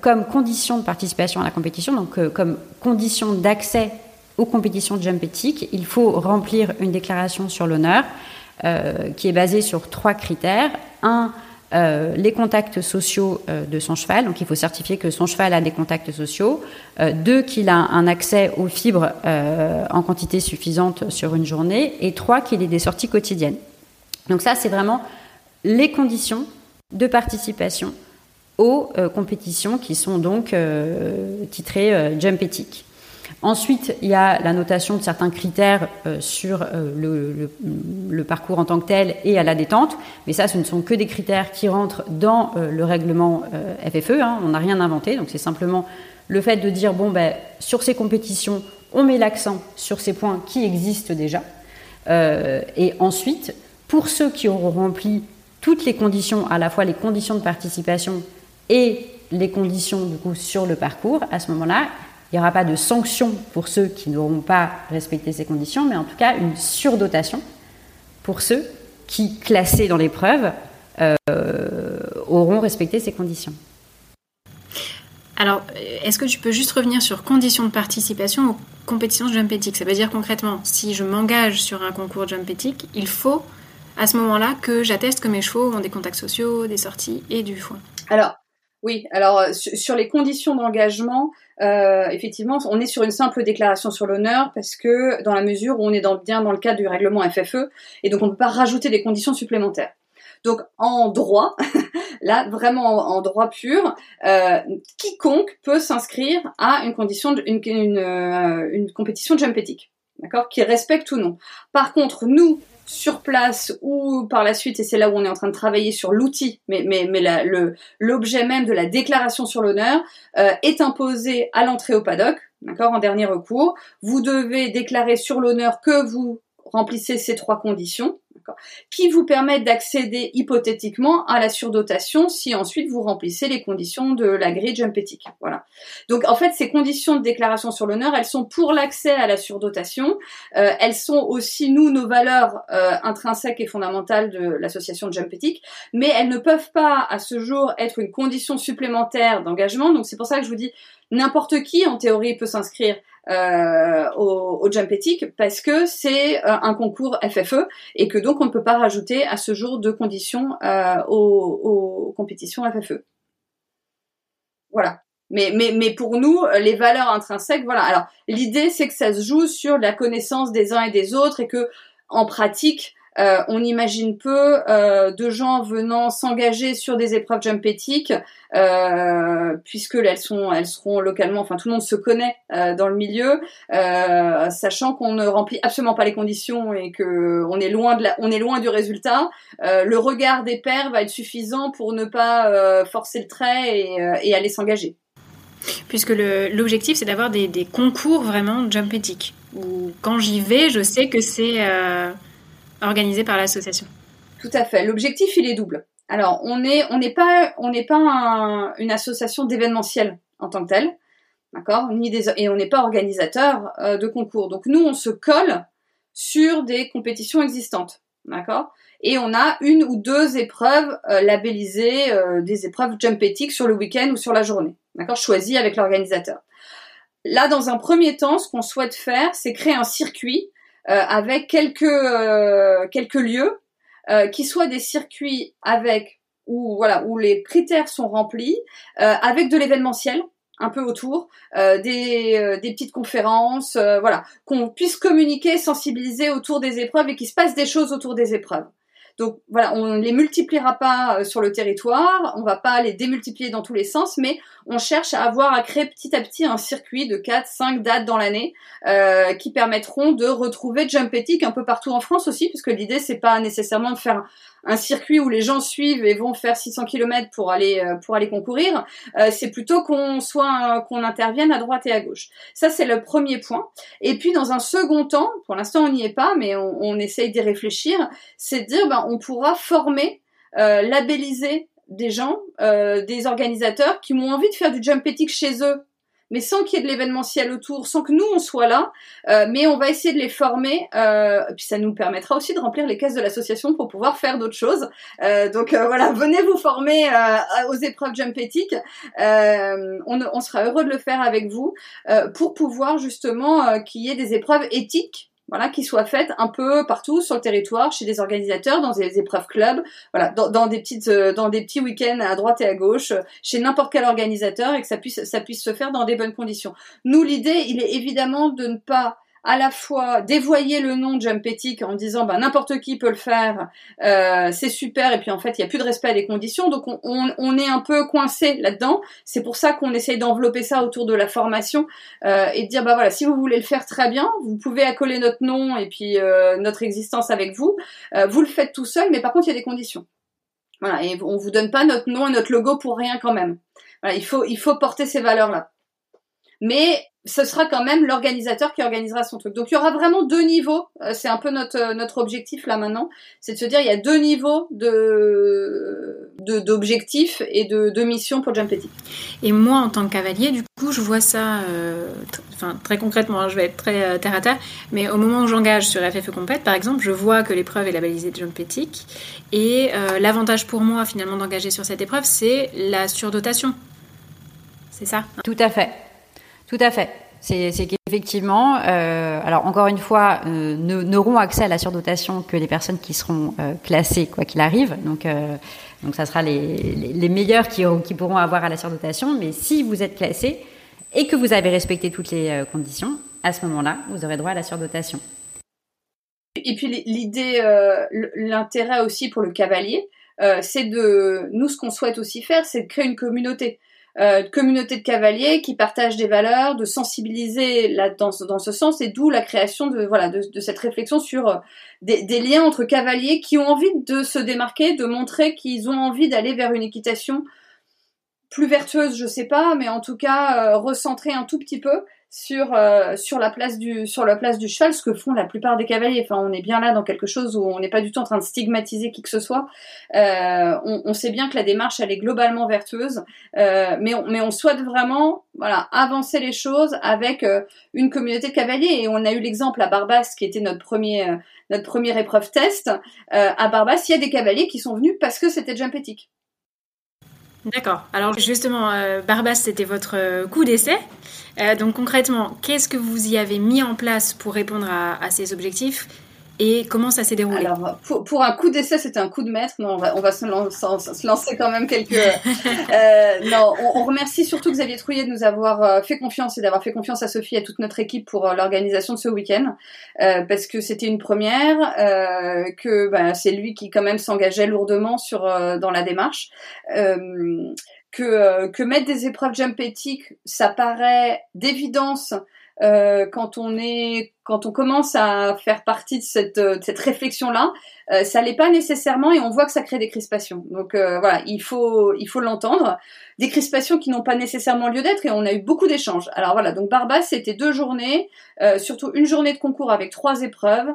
S2: comme condition de participation à la compétition, donc comme condition d'accès aux compétitions de jump éthique, il faut remplir une déclaration sur l'honneur qui est basé sur trois critères. Un, euh, les contacts sociaux euh, de son cheval, donc il faut certifier que son cheval a des contacts sociaux. Euh, deux, qu'il a un accès aux fibres euh, en quantité suffisante sur une journée. Et trois, qu'il ait des sorties quotidiennes. Donc ça, c'est vraiment les conditions de participation aux compétitions qui sont donc titrées Jump Ethic. Ensuite, il y a la notation de certains critères euh, sur euh, le, parcours en tant que tel et à la détente, mais ça, ce ne sont que des critères qui rentrent dans euh, le règlement FFE. Hein, on n'a rien inventé, donc c'est simplement le fait de dire bon, ben, sur ces compétitions, on met l'accent sur ces points qui existent déjà. Et ensuite, pour ceux qui auront rempli toutes les conditions, à la fois les conditions de participation et les conditions du coup sur le parcours, à ce moment-là, il n'y aura pas de sanction pour ceux qui n'auront pas respecté ces conditions, mais en tout cas une surdotation pour ceux qui, classés dans l'épreuve, euh, auront respecté ces conditions.
S1: Alors, est-ce que tu peux juste revenir sur conditions de participation aux compétitions de jump éthique Ça veut dire concrètement, si je m'engage sur un concours de jump éthique, il faut à ce moment-là que j'atteste que mes chevaux ont des contacts sociaux, des sorties et du foin.
S3: Alors, oui, alors euh, sur les conditions d'engagement, euh, effectivement, on est sur une simple déclaration sur l'honneur parce que dans la mesure où on est bien dans le cadre du règlement FFE et donc on ne peut pas rajouter des conditions supplémentaires. Donc en droit, *laughs* là vraiment en, droit pur, euh, quiconque peut s'inscrire à une condition, une, une, euh, une compétition de jump d'accord, qui respecte ou non. Par contre, nous sur place ou par la suite, et c'est là où on est en train de travailler sur l'outil, mais, mais, mais le, l'objet même de la déclaration sur l'honneur euh, est imposé à l'entrée au paddock, d'accord, en dernier recours. Vous devez déclarer sur l'honneur que vous remplissez ces trois conditions qui vous permettent d'accéder hypothétiquement à la surdotation si ensuite vous remplissez les conditions de la grille jump. Voilà. Donc en fait, ces conditions de déclaration sur l'honneur, elles sont pour l'accès à la surdotation. Euh, elles sont aussi nous nos valeurs euh, intrinsèques et fondamentales de l'association de jump éthique, mais elles ne peuvent pas à ce jour être une condition supplémentaire d'engagement. Donc c'est pour ça que je vous dis n'importe qui en théorie peut s'inscrire euh, au, au, jump éthique parce que c'est euh, un concours FFE et que donc on ne peut pas rajouter à ce jour de conditions euh, aux, aux, compétitions FFE. Voilà. Mais, mais, mais pour nous, les valeurs intrinsèques, voilà. Alors l'idée c'est que ça se joue sur la connaissance des uns et des autres et que en pratique, euh, on imagine peu euh, de gens venant s'engager sur des épreuves jump éthiques, euh, puisque elles sont, elles seront localement, enfin tout le monde se connaît dans le milieu, sachant qu'on ne remplit absolument pas les conditions et que on est loin de la, on est loin du résultat. le regard des pairs va être suffisant pour ne pas forcer le trait et, aller s'engager.
S1: Puisque l'objectif c'est d'avoir des, des, concours vraiment jump éthique. Où quand j'y vais, je sais que c'est organisé par l'association.
S3: Tout à fait. L'objectif, il est double. Alors, on n'est pas on une association d'événementiel en tant que telle, d'accord et on n'est pas organisateur euh, de concours. Donc nous, on se colle sur des compétitions existantes, d'accord Et on a une ou deux épreuves euh, labellisées, euh, des épreuves jump éthiques sur le week-end ou sur la journée, d'accord Choisies avec l'organisateur. Là, dans un premier temps, ce qu'on souhaite faire, c'est créer un circuit avec quelques euh, quelques lieux euh, qui soient des circuits avec où voilà où les critères sont remplis, avec de l'événementiel un peu autour, des, des petites conférences, voilà, qu'on puisse communiquer, sensibiliser autour des épreuves et qu'il se passe des choses autour des épreuves. Donc voilà, on ne les multipliera pas euh, sur le territoire, on va pas les démultiplier dans tous les sens, mais on cherche à avoir à créer petit à petit un circuit de 4, 5 dates dans l'année euh, qui permettront de retrouver Jump Ethic un peu partout en France aussi, puisque l'idée c'est pas nécessairement de faire un circuit où les gens suivent et vont faire 600 km pour aller euh, pour aller concourir. Euh, c'est plutôt qu'on soit qu'on intervienne à droite et à gauche. Ça c'est le premier point. Et puis dans un second temps, pour l'instant on n'y est pas, mais on, on essaye d'y réfléchir, c'est de dire ben on pourra former, euh, labelliser des gens, des organisateurs qui ont envie de faire du jump ethic chez eux mais sans qu'il y ait de l'événementiel autour, sans que nous on soit là. Euh, mais on va essayer de les former, euh, puis ça nous permettra aussi de remplir les caisses de l'association pour pouvoir faire d'autres choses. Euh, donc voilà, *laughs* venez vous former aux épreuves jump. On, on, sera heureux de le faire avec vous pour pouvoir justement qu'il y ait des épreuves éthiques voilà, qui soient faites un peu partout sur le territoire, chez des organisateurs, dans des épreuves clubs, voilà, dans, des petites, euh, dans des petits week-ends à droite et à gauche, chez n'importe quel organisateur, et que ça puisse, ça puisse se faire dans des bonnes conditions. Nous, l'idée, il est évidemment de ne pas à la fois dévoyer le nom de Jump Ethic en disant bah, n'importe qui peut le faire, euh, c'est super, et puis en fait il n'y a plus de respect des conditions, donc on, on, est un peu coincé là-dedans. C'est pour ça qu'on essaye d'envelopper ça autour de la formation euh, et de dire bah voilà si vous voulez le faire très bien, vous pouvez accoler notre nom et puis euh, notre existence avec vous. Vous le faites tout seul, mais par contre il y a des conditions. Voilà, et on vous donne pas notre nom et notre logo pour rien quand même. Il faut il faut porter ces valeurs là. Mais ce sera quand même l'organisateur qui organisera son truc. Donc il y aura vraiment deux niveaux. Euh, c'est un peu notre euh, notre objectif là maintenant, c'est de se dire il y a deux niveaux de d'objectifs et de, de missions pour Jump
S1: Et moi en tant que cavalier, du coup, je vois ça, euh, enfin très concrètement, hein, je vais être très terre à terre, mais au moment où j'engage sur FFE Compète, par exemple, je vois que l'épreuve est labellisée Jump et l'avantage pour moi finalement d'engager sur cette épreuve, c'est la surdotation. C'est ça
S2: Tout à fait. Tout à fait. C'est qu'effectivement, euh, alors encore une fois, euh, n'auront accès à la surdotation que les personnes qui seront euh, classées, quoi qu'il arrive. Donc, euh, donc ça sera les, meilleurs qui, qui pourront avoir à la surdotation. Mais si vous êtes classé et que vous avez respecté toutes les conditions, à ce moment-là, vous aurez droit à la surdotation.
S3: Et puis l'idée, l'intérêt aussi pour le cavalier, c'est de, nous ce qu'on souhaite aussi faire, c'est de créer une communauté. Euh, communauté de cavaliers qui partagent des valeurs, de sensibiliser là, dans, dans ce sens, et d'où la création de voilà de, cette réflexion sur euh, des, des, liens entre cavaliers qui ont envie de se démarquer, de montrer qu'ils ont envie d'aller vers une équitation plus vertueuse, je sais pas, mais en tout cas euh, recentrer un tout petit peu sur euh, sur la place du sur la place du cheval, ce que font la plupart des cavaliers. Enfin, on est bien là dans quelque chose où on n'est pas du tout en train de stigmatiser qui que ce soit. Euh, on, on, sait bien que la démarche elle est globalement vertueuse, euh, mais on, mais on souhaite vraiment voilà avancer les choses avec euh, une communauté de cavaliers. Et on a eu l'exemple à Barbas qui était notre premier euh, notre première épreuve test. à Barbas, il y a des cavaliers qui sont venus parce que c'était jump éthique.
S1: D'accord. Alors justement, Barbas, c'était votre coup d'essai. Euh, donc concrètement, qu'est-ce que vous y avez mis en place pour répondre à, ces objectifs? Et comment ça s'est déroulé?
S3: Alors, pour, un coup d'essai, c'était un coup de maître. Non, on va, se, lancer, quand même quelques. *laughs* euh, non, on, remercie surtout Xavier Trouillet de nous avoir euh, fait confiance et d'avoir fait confiance à Sophie et à toute notre équipe pour euh, l'organisation de ce week-end, parce que c'était une première, que bah, c'est lui qui quand même s'engageait lourdement sur dans la démarche que, euh, que mettre des épreuves jump éthiques, ça paraît d'évidence euh, quand on est quand on commence à faire partie de cette, euh, cette réflexion-là, euh, ça l'est pas nécessairement et on voit que ça crée des crispations. Donc euh, voilà, il faut il faut l'entendre. Des crispations qui n'ont pas nécessairement lieu d'être et on a eu beaucoup d'échanges. Alors voilà, donc Barbas c'était deux journées, surtout une journée de concours avec trois épreuves,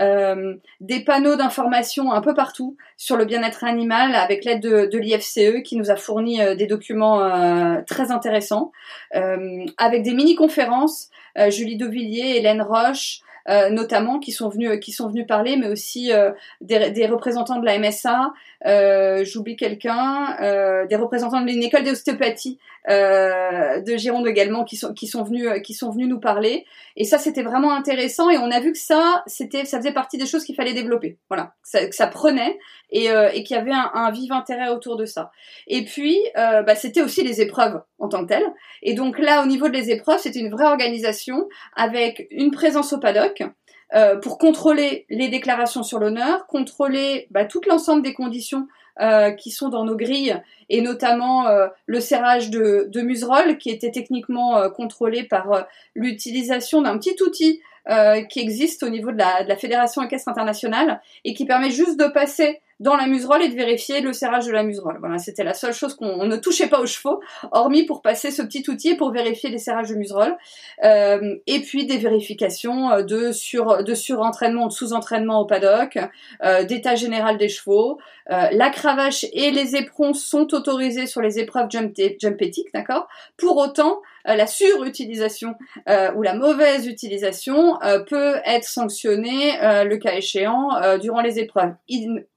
S3: des panneaux d'information un peu partout sur le bien-être animal avec l'aide de, de l'IFCE qui nous a fourni des documents très intéressants, avec des mini-conférences. Julie Devilliers, Hélène Roche, euh, notamment qui sont venus qui sont venus parler, mais aussi euh, des, des, représentants de la MSA, euh, j'oublie quelqu'un, euh, des représentants de l'école d'ostéopathie euh, de Gironde également qui sont qui sont venus qui sont venus nous parler. Et ça c'était vraiment intéressant et on a vu que ça c'était ça faisait partie des choses qu'il fallait développer. Voilà, que ça, que ça prenait et, euh, et qu'il y avait un, un, vif intérêt autour de ça. Et puis euh, bah, c'était aussi les épreuves en tant que telles. Et donc là au niveau de les épreuves c'était une vraie organisation avec une présence au paddock. Euh, pour contrôler les déclarations sur l'honneur, contrôler bah, tout l'ensemble des conditions euh, qui sont dans nos grilles, et notamment euh, le serrage de, de qui était techniquement contrôlé par l'utilisation d'un petit outil qui existe au niveau de la, de la Fédération équestre internationale, et qui permet juste de passer dans la muserolle et de vérifier le serrage de la muserolle. Voilà, c'était la seule chose qu'on ne touchait pas aux chevaux, hormis pour passer ce petit outil pour vérifier les serrages de muserolle. Euh, et puis des vérifications euh, de sur de surentraînement de sous-entraînement au paddock, euh, d'état général des chevaux. La cravache et les éperons sont autorisés sur les épreuves jump, jump d'accord? Pour autant, la surutilisation euh, ou la mauvaise utilisation euh, peut être sanctionnée, le cas échéant, durant les épreuves.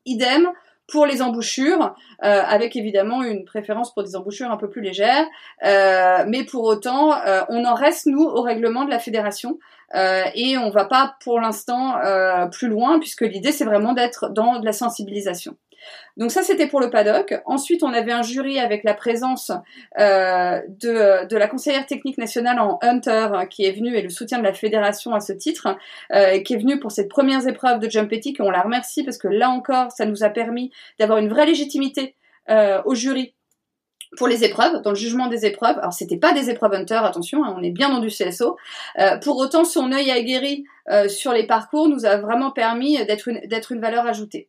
S3: Idem pour les embouchures, avec évidemment une préférence pour des embouchures un peu plus légères. mais pour autant, on en reste, nous, au règlement de la fédération. et on va pas pour l'instant plus loin, puisque l'idée, c'est vraiment d'être dans de la sensibilisation. Donc ça, c'était pour le paddock. Ensuite, on avait un jury avec la présence euh, de, de, la conseillère technique nationale en Hunter qui est venue et le soutien de la fédération à ce titre, euh, qui est venue pour cette première épreuve de jump ethic et on la remercie parce que là encore, ça nous a permis d'avoir une vraie légitimité euh, au jury pour les épreuves, dans le jugement des épreuves. Alors c'était pas des épreuves Hunter, attention, hein, on est bien dans du CSO. Pour autant, son œil aguerri euh, sur les parcours nous a vraiment permis d'être une, d'être une valeur ajoutée.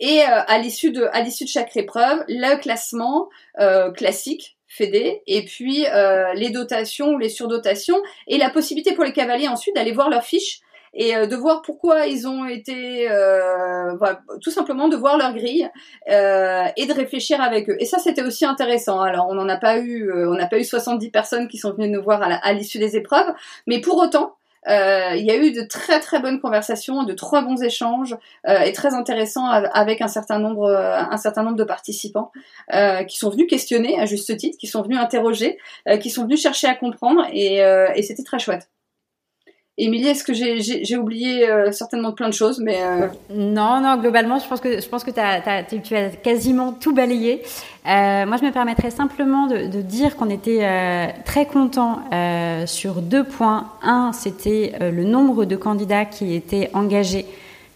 S3: Et euh, à l'issue de à l'issue de chaque épreuve, le classement euh, classique Fédé, et puis euh, les dotations ou les surdotations, et la possibilité pour les cavaliers ensuite d'aller voir leurs fiches et de voir pourquoi ils ont été, tout simplement de voir leur grille et de réfléchir avec eux. Et ça, c'était aussi intéressant. Alors, on n'en a pas eu, on n'a pas eu 70 personnes qui sont venues nous voir à l'issue des épreuves, mais pour autant, euh, il y a eu de très très bonnes conversations, de trois bons échanges euh, et très intéressants avec un certain nombre, euh, un certain nombre de participants qui sont venus questionner à juste titre, qui sont venus interroger, qui sont venus chercher à comprendre et, et c'était très chouette. Émilie, est-ce que j'ai oublié euh, certainement plein de choses mais euh,
S2: Non, non, globalement, je pense que, je pense que as, tu as quasiment tout balayé. Euh, moi, je me permettrais simplement de, de dire qu'on était très contents sur deux points. Un, c'était le nombre de candidats qui étaient engagés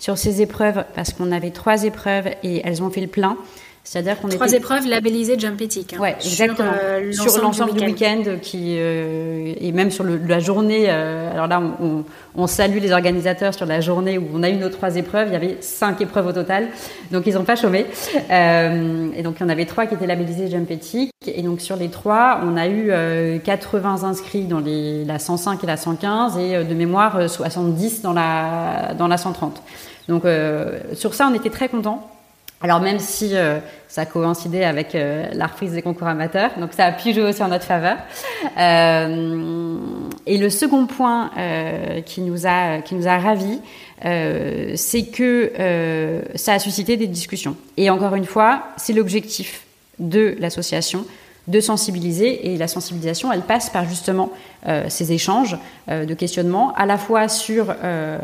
S2: sur ces épreuves, parce qu'on avait trois épreuves et elles ont fait le plein. C'est-à-dire qu'on
S1: trois épreuves labellisées Jump Ethic.
S2: Hein, ouais, exactement. Sur, l'ensemble du week-end, qui et même sur la journée. alors là, on, on, salue les organisateurs sur la journée où on a eu nos trois épreuves. Il y avait cinq épreuves au total, donc ils n'ont pas chômé. et donc il y en avait trois qui étaient labellisées Jump Ethic. Et donc sur les trois, on a eu 80 inscrits dans les, la 105 et la 115 et de mémoire 70 dans la dans la 130. Donc euh, sur ça, on était très contents. Alors même si euh, ça coïncidait avec euh, la reprise des concours amateurs, donc ça a pu jouer aussi en notre faveur. et le second point qui nous a qui nous a ravis, c'est que ça a suscité des discussions. Et encore une fois, c'est l'objectif de l'association de sensibiliser et la sensibilisation elle passe par justement euh, ces échanges euh, de questionnement à la fois sur euh,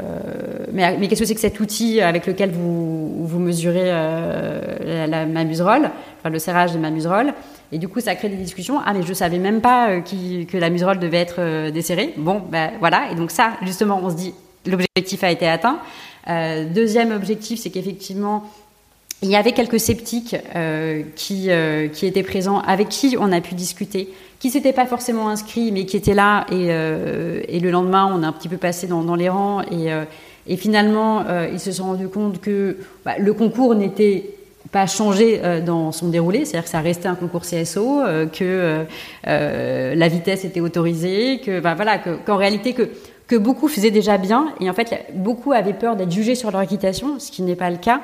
S2: mais, qu'est-ce que c'est que cet outil avec lequel vous, vous mesurez la, la mamuserolle enfin le serrage des mamuserolles et du coup ça crée des discussions. Ah mais je savais même pas que la muserolle devait être desserrée. Bon ben voilà. Et donc ça justement on se dit l'objectif a été atteint. Deuxième objectif c'est qu'effectivement il y avait quelques sceptiques euh, qui, euh, qui étaient présents, avec qui on a pu discuter, qui s'étaient pas forcément inscrits, mais qui étaient là. Et, euh, et le lendemain, on a un petit peu passé dans, les rangs. Et, et finalement, ils se sont rendus compte que bah, le concours n'était pas changé dans son déroulé, c'est-à-dire que ça restait un concours CSO, que la vitesse était autorisée, que bah, voilà, qu'en réalité que que beaucoup faisaient déjà bien, et en fait beaucoup avaient peur d'être jugés sur leur équitation, ce qui n'est pas le cas.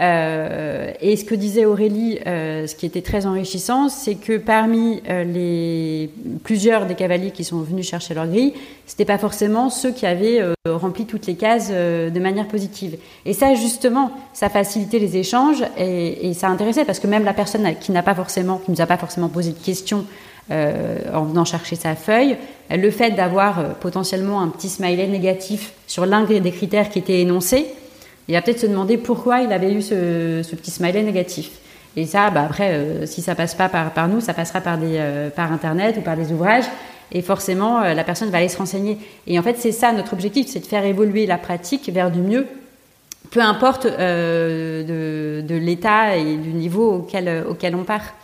S2: Euh, et ce que disait Aurélie, euh, ce qui était très enrichissant, c'est que parmi euh, les plusieurs des cavaliers qui sont venus chercher leur grille, c'était pas forcément ceux qui avaient rempli toutes les cases de manière positive. Et ça, justement, ça facilitait les échanges et ça intéressait parce que même la personne qui n'a pas forcément, qui nous a pas forcément posé de questions en venant chercher sa feuille, le fait d'avoir potentiellement un petit smiley négatif sur l'un des critères qui était énoncé, il va peut-être se demander pourquoi il avait eu ce, petit smiley négatif. Et ça, bah après, euh, si ça passe pas par, nous, ça passera par, euh, par Internet ou par des ouvrages. Et forcément, euh, la personne va aller se renseigner. Et en fait, c'est ça notre objectif, c'est de faire évoluer la pratique vers du mieux, peu importe de, de l'état et du niveau auquel, auquel on part.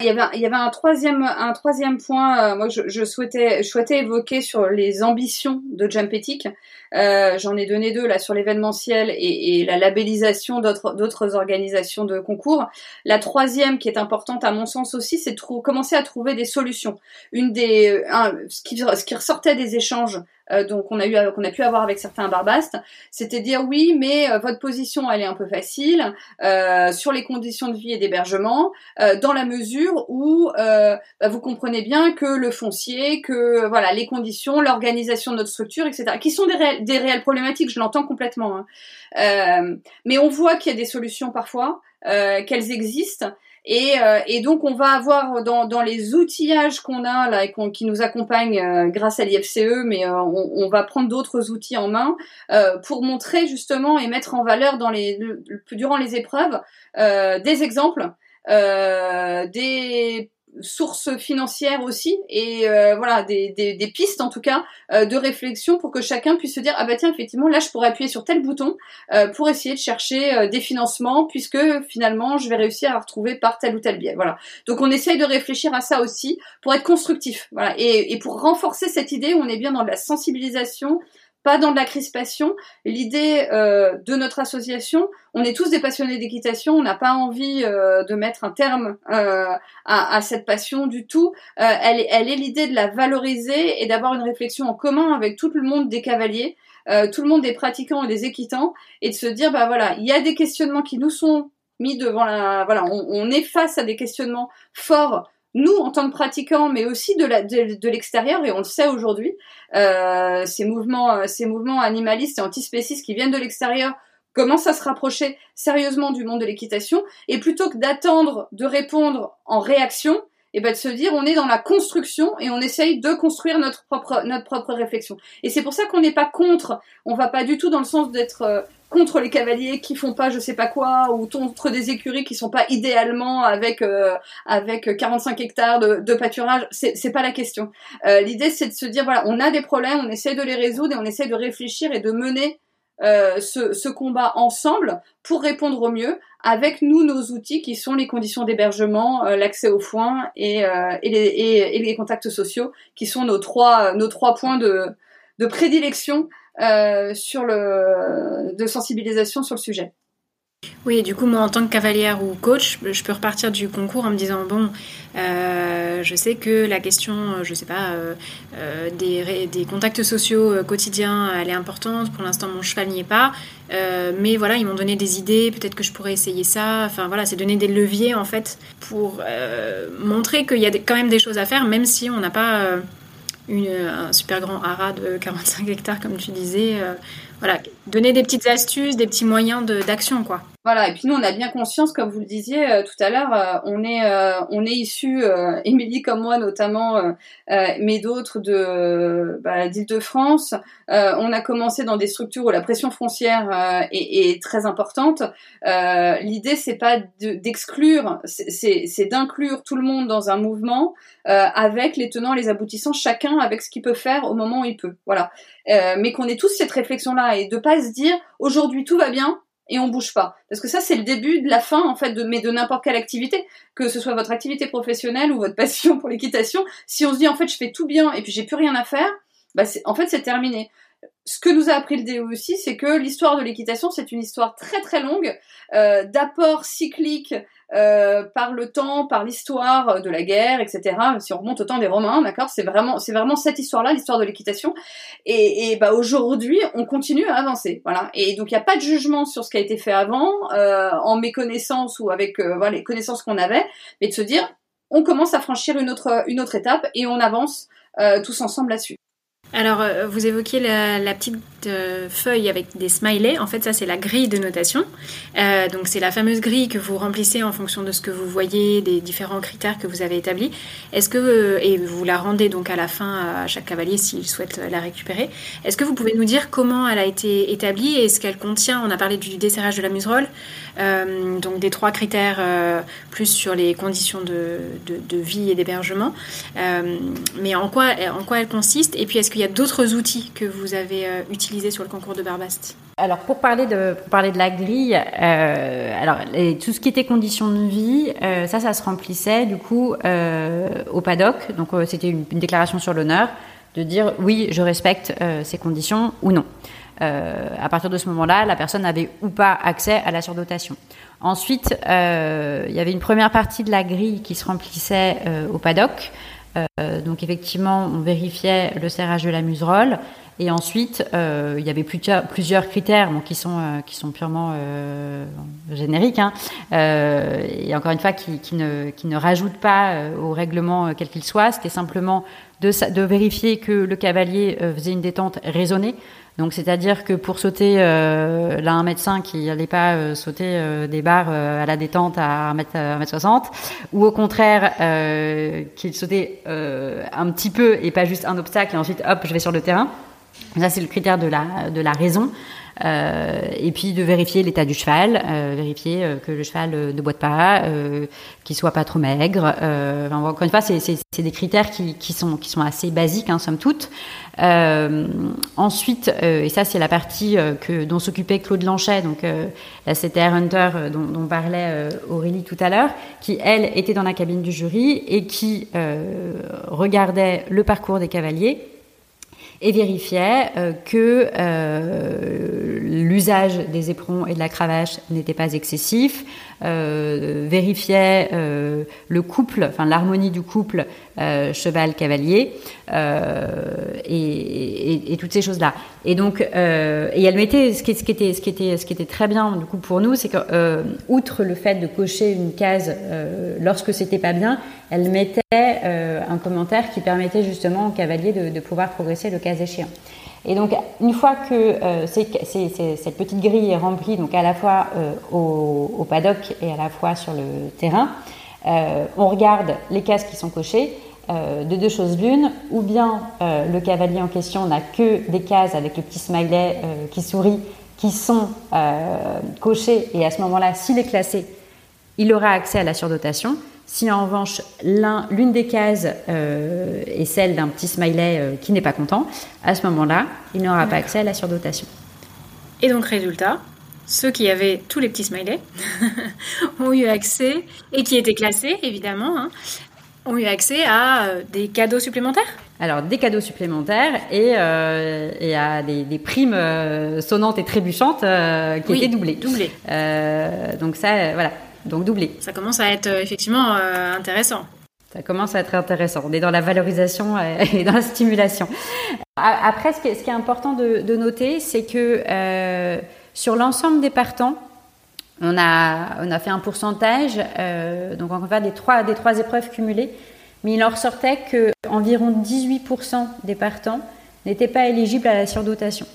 S3: Il y avait, il y avait un troisième, un troisième point, moi je, je, souhaitais, je souhaitais évoquer sur les ambitions de Jump Ethic. Euh, j'en ai donné deux là sur l'événementiel et, et, la labellisation d'autres organisations de concours. La troisième qui est importante à mon sens aussi, c'est de commencer à trouver des solutions. Une des ce, qui, ce qui ressortait des échanges euh, donc on a eu qu'on a pu avoir avec certains barbastes, c'était dire oui, mais euh, votre position elle est un peu facile euh, sur les conditions de vie et d'hébergement, dans la mesure où bah, vous comprenez bien que le foncier, que voilà les conditions, l'organisation de notre structure, etc., qui sont des, réels, des réelles problématiques, je l'entends complètement, hein. mais on voit qu'il y a des solutions parfois, qu'elles existent et, euh, et, donc on va avoir dans, dans les outillages qu'on a là et qui nous accompagnent euh, grâce à l'IFCE, mais euh, on, on, va prendre d'autres outils en main pour montrer justement et mettre en valeur dans les, durant les épreuves des exemples, des sources financières aussi et euh, voilà des, des, pistes en tout cas euh, de réflexion pour que chacun puisse se dire ah bah tiens effectivement là je pourrais appuyer sur tel bouton euh, pour essayer de chercher des financements puisque finalement je vais réussir à retrouver par tel ou tel biais. Voilà. Donc on essaye de réfléchir à ça aussi pour être constructif. Voilà. Et, et pour renforcer cette idée on est bien dans la sensibilisation pas dans de la crispation. L'idée euh, de notre association, on est tous des passionnés d'équitation, on n'a pas envie euh, de mettre un terme euh, à, cette passion du tout. Elle, elle est l'idée de la valoriser et d'avoir une réflexion en commun avec tout le monde des cavaliers, tout le monde des pratiquants et des équitants, et de se dire bah voilà, il y a des questionnements qui nous sont mis devant la voilà, on est face à des questionnements forts nous en tant que pratiquants, mais aussi de, l'extérieur, et on le sait aujourd'hui, euh, ces mouvements, euh, ces mouvements animalistes et antispécistes qui viennent de l'extérieur commencent à se rapprocher sérieusement du monde de l'équitation, et plutôt que d'attendre de répondre en réaction, et ben de se dire on est dans la construction et on essaye de construire notre propre notre propre réflexion. Et c'est pour ça qu'on n'est pas contre, on va pas du tout dans le sens d'être euh, contre les cavaliers qui font pas je sais pas quoi ou contre des écuries qui sont pas idéalement avec euh, avec 45 hectares de, de pâturage. C'est c'est pas la question. Euh, l'idée c'est de se dire voilà on a des problèmes on essaie de les résoudre et on essaie de réfléchir et de mener ce, ce, combat ensemble pour répondre au mieux avec nous nos outils qui sont les conditions d'hébergement, l'accès aux foins et, et, les, et, les, contacts sociaux qui sont nos trois, nos trois points de, de prédilection sur le, de sensibilisation sur le sujet.
S1: Oui, du coup, moi, en tant que cavalière ou coach, je peux repartir du concours en me disant bon, euh, je sais que la question, je sais pas, euh, euh, des, contacts sociaux quotidiens, elle est importante. Pour l'instant, mon cheval n'y est pas, mais voilà, ils m'ont donné des idées. Peut-être que je pourrais essayer ça. Enfin voilà, c'est donner des leviers en fait pour montrer qu'il y a quand même des choses à faire, même si on n'a pas un super grand haras de 45 hectares, comme tu disais voilà, donner des petites astuces, des petits moyens d'action, quoi.
S3: Voilà, et puis nous on a bien conscience, comme vous le disiez euh, tout à l'heure, euh, on est euh, on est issu, Émilie comme moi notamment, mais d'autres de bah, d'Île-de-France. on a commencé dans des structures où la pression foncière est, est, très importante. L'idée c'est pas d'exclure, c'est d'inclure tout le monde dans un mouvement avec les tenants, les aboutissants, chacun avec ce qu'il peut faire au moment où il peut. Voilà, mais qu'on ait tous cette réflexion là et de pas se dire aujourd'hui tout va bien et on bouge pas. Parce que ça, c'est le début de la fin, en fait, de, mais de n'importe quelle activité, que ce soit votre activité professionnelle ou votre *laughs* passion pour l'équitation. Si on se dit, en fait, je fais tout bien et puis j'ai plus rien à faire, bah, en fait, c'est terminé. Ce que nous a appris le DO aussi, c'est que l'histoire de l'équitation, c'est une histoire très très longue, euh, d'apport cyclique euh, par le temps, par l'histoire de la guerre, etc. Si on remonte au temps des Romains, d'accord, c'est vraiment, c'est vraiment cette histoire-là, l'histoire de l'équitation. Et, et bah aujourd'hui, on continue à avancer, voilà. Et donc il n'y a pas de jugement sur ce qui a été fait avant, euh, en méconnaissance ou avec euh, voilà, les connaissances qu'on avait, mais de se dire, on commence à franchir une autre une autre étape et on avance euh, tous ensemble là-dessus.
S1: Alors, euh, vous évoquiez la, petite euh, feuille avec des smileys. En fait, ça, c'est la grille de notation. Euh, donc, c'est la fameuse grille que vous remplissez en fonction de ce que vous voyez, des différents critères que vous avez établis. Est-ce que, et vous la rendez donc à la fin à chaque cavalier s'il souhaite la récupérer. Est-ce que vous pouvez nous dire comment elle a été établie et ce qu'elle contient? On a parlé du desserrage de la muserolle, donc des trois critères plus sur les conditions de, vie et d'hébergement. mais en quoi, en quoi elle consiste Et puis, est-ce qu'il y a d'autres outils que vous avez euh, utilisés sur le concours de Barbast?
S2: Alors pour parler de parler de la grille, euh, alors tout ce qui était conditions de vie, euh, ça ça se remplissait du coup au paddock. Donc c'était une, déclaration sur l'honneur de dire oui je respecte ces conditions ou non. À partir de ce moment-là, la personne avait ou pas accès à la surdotation. Ensuite, il y avait une première partie de la grille qui se remplissait au paddock. Euh, donc effectivement, on vérifiait le serrage de la muserolle. Et ensuite, euh, il y avait plusieurs, critères qui, sont, euh, qui sont purement génériques. Hein. et encore une fois, qui, qui, ne, qui ne rajoutent pas au règlement quel qu'il soit. C'était simplement de, de, vérifier que le cavalier faisait une détente raisonnée. Donc, c'est-à-dire que pour sauter, euh, là, un médecin qui n'allait pas euh, sauter euh, des barres euh, à la détente à 1m60, ou au contraire, qu'il sautait un petit peu et pas juste un obstacle, et ensuite, hop, je vais sur le terrain. Ça, c'est le critère de la, de la raison. Euh, et puis de vérifier l'état du cheval, euh, vérifier euh, que le cheval ne boite pas, qu'il soit pas trop maigre. Enfin, encore une fois, c'est des critères qui, qui, sont, qui sont assez basiques, hein, somme toute. ensuite, et ça c'est la partie que, dont s'occupait Claude Lanchet, donc la CTR Hunter dont, dont parlait Aurélie tout à l'heure, qui elle était dans la cabine du jury et qui regardait le parcours des cavaliers et vérifiait euh, que euh, l'usage des éperons et de la cravache n'était pas excessif, vérifiait le couple, enfin l'harmonie du couple cheval-cavalier et, toutes ces choses-là. Et donc, et elle mettait ce qui, ce qui, était, ce qui était, ce qui était très bien du coup pour nous, c'est que outre le fait de cocher une case lorsque c'était pas bien, elle mettait un commentaire qui permettait justement au cavalier de, de pouvoir progresser le cas échéant. Et donc, une fois que euh, cette petite grille est remplie, donc à la fois euh, au, paddock et à la fois sur le terrain, euh, on regarde les cases qui sont cochées. de deux choses l'une, ou bien le cavalier en question n'a que des cases avec le petit smiley qui sourit qui sont cochées, et à ce moment-là, s'il est classé, il aura accès à la surdotation. Si en revanche l'une des cases euh, est celle d'un petit smiley euh, qui n'est pas content, à ce moment-là, il n'aura pas accès à la surdotation.
S1: Et donc, résultat, ceux qui avaient tous les petits smileys *laughs* ont eu accès, et qui étaient classés évidemment, hein, ont eu accès à euh, des cadeaux supplémentaires?
S2: Alors, des cadeaux supplémentaires et, euh, et à des, des primes euh, sonnantes et trébuchantes qui étaient doublées.
S1: Doublées.
S2: donc ça, voilà, donc doublé.
S1: Ça commence à être effectivement intéressant.
S2: Ça commence à être intéressant. On est dans la valorisation *laughs* et dans la stimulation. Après, ce qui est, important de, de noter, c'est que sur l'ensemble des partants, on a, on a fait un pourcentage, euh, donc on va faire des trois, des trois épreuves cumulées, mais il en ressortait qu'environ 18% des partants n'étaient pas éligibles à la surdotation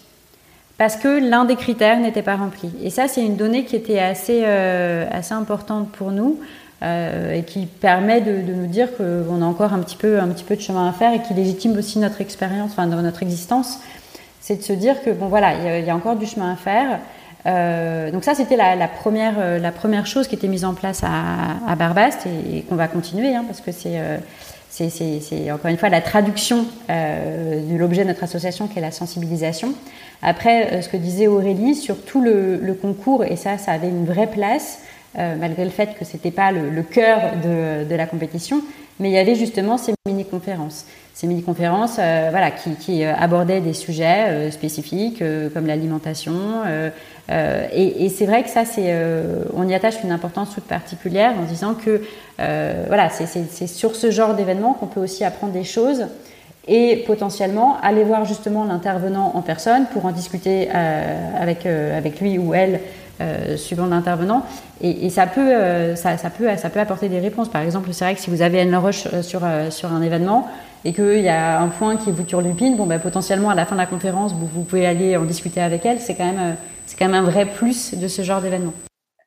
S2: parce que l'un des critères n'était pas rempli. Et ça, c'est une donnée qui était assez, euh, assez importante pour nous euh, et qui permet de, de nous dire qu'on a encore un petit, peu, un petit peu de chemin à faire et qui légitime aussi notre expérience, enfin notre existence c'est de se dire que bon voilà, il y, a encore du chemin à faire. Euh, donc ça, c'était la, première, euh, la première chose qui était mise en place à, à Barbast et, qu'on va continuer hein, parce que euh, c'est c'est encore une fois la traduction de l'objet de notre association qui est la sensibilisation. Après, ce que disait Aurélie sur tout le, concours, et ça, ça avait une vraie place, malgré le fait que c'était pas le, le cœur de, de, la compétition, mais il y avait justement ces mini-conférences ces mini-conférences euh, voilà, qui, qui, euh, abordaient des sujets euh, spécifiques comme l'alimentation. Et, et c'est vrai que ça, c'est, on y attache une importance toute particulière en disant que voilà, c'est sur ce genre d'événement qu'on peut aussi apprendre des choses et potentiellement aller voir justement l'intervenant en personne pour en discuter avec, lui ou elle euh, suivant l'intervenant. Et, ça, peut, ça, peut, ça peut apporter des réponses. Par exemple, c'est vrai que si vous avez Anne Roche sur, un événement, et qu'il y a un point qui vous turlupine, bon, bah, potentiellement à la fin de la conférence, vous, vous pouvez aller en discuter avec elle. C'est quand même, euh, c'est quand même un vrai plus de ce genre d'événement.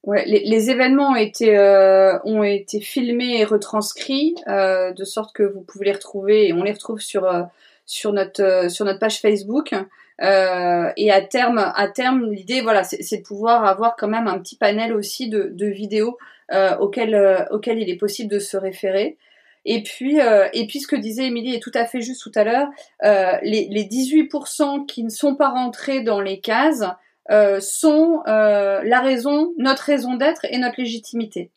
S3: Ouais, les, les, événements ont été euh, ont été filmés et retranscrits euh, de sorte que vous pouvez les retrouver et on les retrouve sur euh, sur notre euh, sur notre page Facebook. et à terme, à terme, l'idée, voilà, c'est de pouvoir avoir quand même un petit panel aussi de, de vidéos auxquelles auxquelles il est possible de se référer. Et puis, euh, et puis ce que disait Émilie est tout à fait juste tout à l'heure, euh, les, les 18% qui ne sont pas rentrés dans les cases euh, sont euh, la raison, notre raison d'être et notre légitimité.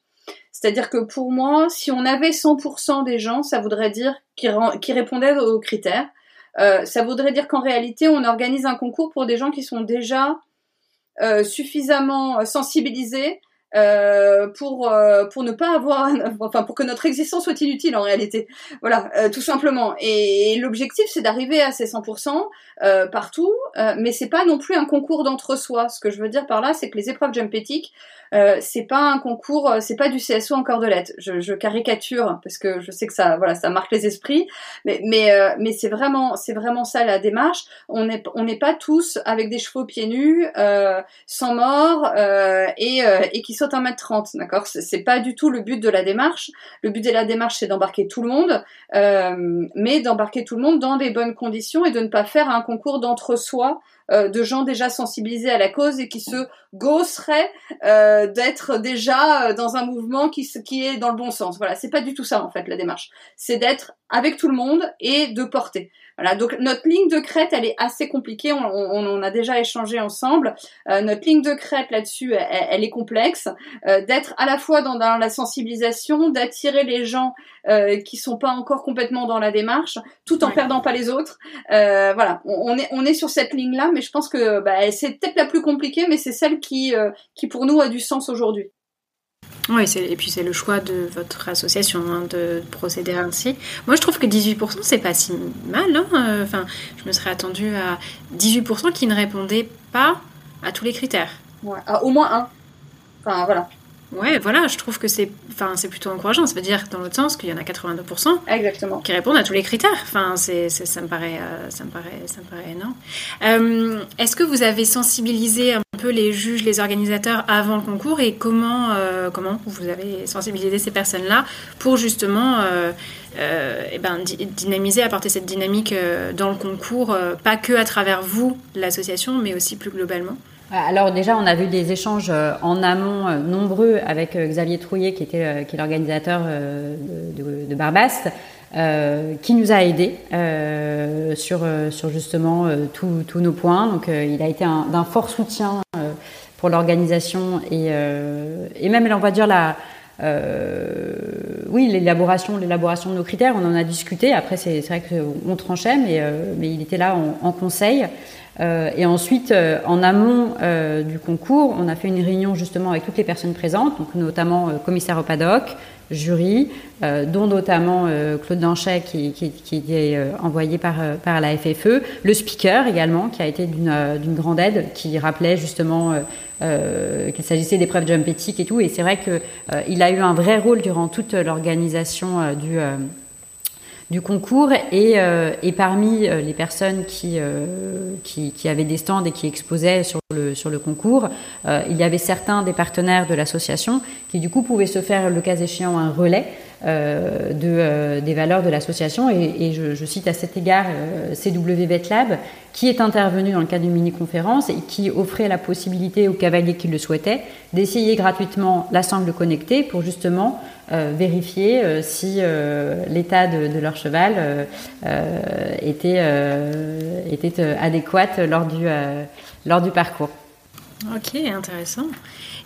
S3: C'est-à-dire que pour moi, si on avait 100% des gens, ça voudrait dire qui, répondaient aux critères. Euh, ça voudrait dire qu'en réalité, on organise un concours pour des gens qui sont déjà euh, suffisamment sensibilisés euh, pour euh, pour ne pas avoir *laughs* enfin pour que notre existence soit inutile en réalité. Voilà euh, tout simplement. Et, l'objectif c'est d'arriver à ces 100% partout mais c'est pas non plus un concours d'entre-soi. Ce que je veux dire par là c'est que les épreuves jump euh, c'est pas un concours, euh, c'est pas du CSO en cordelette. Je, je, caricature parce que je sais que ça, voilà, ça marque les esprits, mais mais euh, c'est vraiment c'est vraiment ça la démarche. On n'est on n'est pas tous avec des chevaux pieds nus, euh, sans mort et et qui sautent un mètre trente, d'accord? C'est pas du tout le but de la démarche. Le but de la démarche c'est d'embarquer tout le monde, mais d'embarquer tout le monde dans des bonnes conditions et de ne pas faire un concours d'entre soi euh, de gens déjà sensibilisés à la cause et qui se gosseraient euh, d'être déjà euh, dans un mouvement qui, qui est dans le bon sens. Voilà, c'est pas du tout ça en fait la démarche. C'est d'être avec tout le monde et de porter. Voilà, donc notre ligne de crête, elle est assez compliquée. On, on, a déjà échangé ensemble. Euh, notre ligne de crête là-dessus, elle, est complexe. Euh, d'être à la fois dans, dans la sensibilisation, d'attirer les gens euh, qui sont pas encore complètement dans la démarche, tout en perdant pas les autres. Euh, voilà, on, est on est sur cette ligne-là, mais je pense que bah, c'est peut-être la plus compliquée, mais c'est celle qui euh, qui pour nous a du sens aujourd'hui.
S1: Oui, et puis c'est le choix de votre association hein, de procéder ainsi. Moi, je trouve que 18%, c'est pas si mal. Hein. Euh, enfin, je me serais attendue à 18% qui ne répondaient pas à tous les critères.
S3: Ouais, au moins un. Enfin, voilà.
S1: Ouais, voilà, je trouve que c'est, enfin, c'est plutôt encourageant. Ça veut dire dans l'autre sens qu'il y en a 82%
S3: Exactement.
S1: qui répondent à tous les critères. Enfin, c'est, ça me paraît, euh, ça me paraît, ça me paraît énorme. Euh, est-ce que vous avez sensibilisé un peu les juges, les organisateurs avant le concours et comment, euh, comment vous avez sensibilisé ces personnes-là pour justement eh ben, dynamiser, apporter cette dynamique dans le concours, pas que à travers vous, l'association, mais aussi plus globalement?
S2: Alors déjà, on a vu des échanges euh, en amont nombreux avec Xavier Trouillet, qui était qui est l'organisateur de, de, qui nous a aidés sur, justement tous nos points. Donc il a été d'un fort soutien pour l'organisation et, même, on va dire, la, oui, l'élaboration, l'élaboration de nos critères, on en a discuté. Après, c'est vrai qu'on tranchait, mais, mais il était là en conseil. Euh, et ensuite, euh, en amont euh, du concours, on a fait une réunion justement avec toutes les personnes présentes, donc notamment commissaire au paddock, jury, dont notamment Claude Danchet qui, qui, qui est envoyé par, par la FFE, le speaker également qui a été d'une grande aide, qui rappelait justement qu'il s'agissait d'épreuves jump éthiques et tout. Et c'est vrai qu'il a eu un vrai rôle durant toute l'organisation du du concours et, euh, et parmi euh, les personnes qui, euh, qui, qui, avaient des stands et qui exposaient sur le, sur le concours, il y avait certains des partenaires de l'association qui du coup pouvaient se faire le cas échéant un relais euh, de, euh, des valeurs de l'association. Et, et je, je, cite à cet égard euh, CW VetLab, qui est intervenu dans le cadre d'une mini-conférence et qui offrait la possibilité aux cavaliers qui le souhaitaient d'essayer gratuitement la sangle connectée pour justement vérifier si l'état de, de, leur cheval était, était adéquat lors du, lors du parcours.
S1: Ok, intéressant.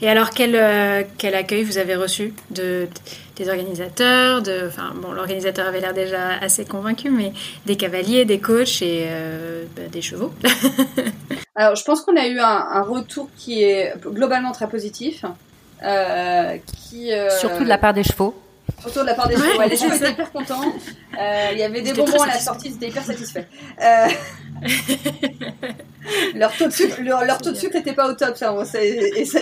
S1: Et alors, quel, euh, quel accueil vous avez reçu de, des organisateurs de, enfin, bon, L'organisateur avait l'air déjà assez convaincu, mais des cavaliers, des coachs et euh, bah, des chevaux *laughs*
S3: Alors, je pense qu'on a eu un, un, retour qui est globalement très positif. Euh, qui, euh,
S2: Surtout de la part des chevaux.
S3: Surtout de la part des chevaux. les chevaux étaient hyper contents. Euh, il y avait des bonbons à la sortie, ils étaient hyper satisfaits. Euh, leur taux de sucre, leur, taux de sucre n'était pas au top, ça. On, et ça,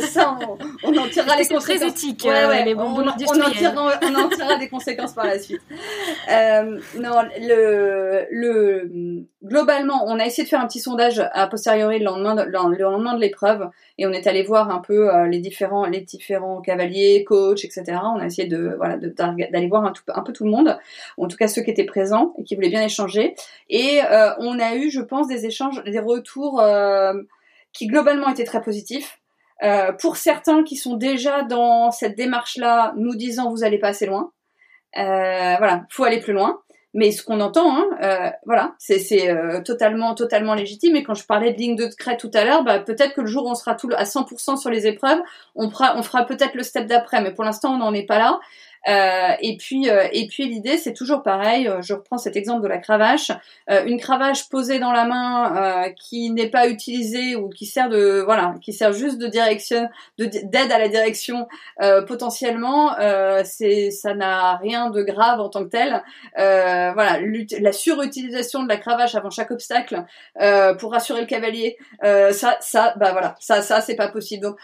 S3: ça, on, en tirera les conséquences.
S1: très éthique, ouais, ouais, les bonbons on,
S3: on, en tirera, on en tirera des conséquences par la suite. Euh, non, le, le, globalement, on a essayé de faire un petit sondage a posteriori le lendemain, de, le lendemain de l'épreuve, et on est allé voir un peu euh, les différents, les différents cavaliers, coachs, etc. On a essayé de, voilà, d'aller voir un, peu tout le monde, en tout cas ceux qui étaient présents et qui voulaient bien échanger. Et euh, on a eu, je pense, des échanges, des retours euh, qui globalement étaient très positifs. Euh, pour certains qui sont déjà dans cette démarche-là, nous disant vous allez pas assez loin. Euh, voilà, faut aller plus loin. Mais ce qu'on entend, hein, euh, voilà, c'est euh, totalement, totalement légitime. Et quand je parlais de ligne de crête tout à l'heure, bah, peut-être que le jour où on sera tout à 100% sur les épreuves, on fera, on fera peut-être le step d'après. Mais pour l'instant, on n'en est pas là. Euh, et puis, euh, et puis l'idée, c'est toujours pareil. Euh, je reprends cet exemple de la cravache. une cravache posée dans la main qui n'est pas utilisée ou qui sert de, voilà, qui sert juste de direction, d'aide à la direction potentiellement, c'est, ça n'a rien de grave en tant que tel. voilà, la surutilisation de la cravache avant chaque obstacle pour rassurer le cavalier, ça, ça, bah voilà, ça, ça, c'est pas possible.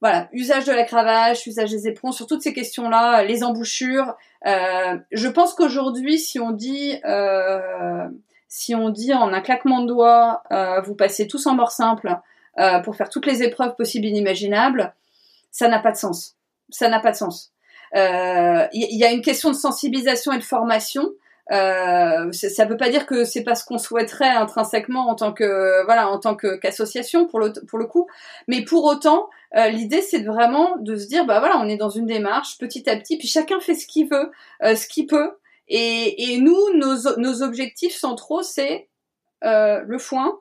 S3: Voilà, usage de la cravache, usage des éperons, sur toutes ces questions-là, les embouchures. Euh, je pense qu'aujourd'hui, si on dit, euh, si on dit en un claquement de doigts, euh, vous passez tous en mort simple euh, pour faire toutes les épreuves possibles et inimaginables, ça n'a pas de sens. Ça n'a pas de sens. Il euh, y, a une question de sensibilisation et de formation. Euh, ça ne veut pas dire que c'est pas ce qu'on souhaiterait intrinsèquement en tant que voilà en tant qu'association pour le pour le coup, mais pour autant euh, l'idée c'est vraiment de se dire bah voilà on est dans une démarche petit à petit puis chacun fait ce qu'il veut, euh, ce qu'il peut. Et, et nous nos, nos objectifs centraux c'est euh, le foin,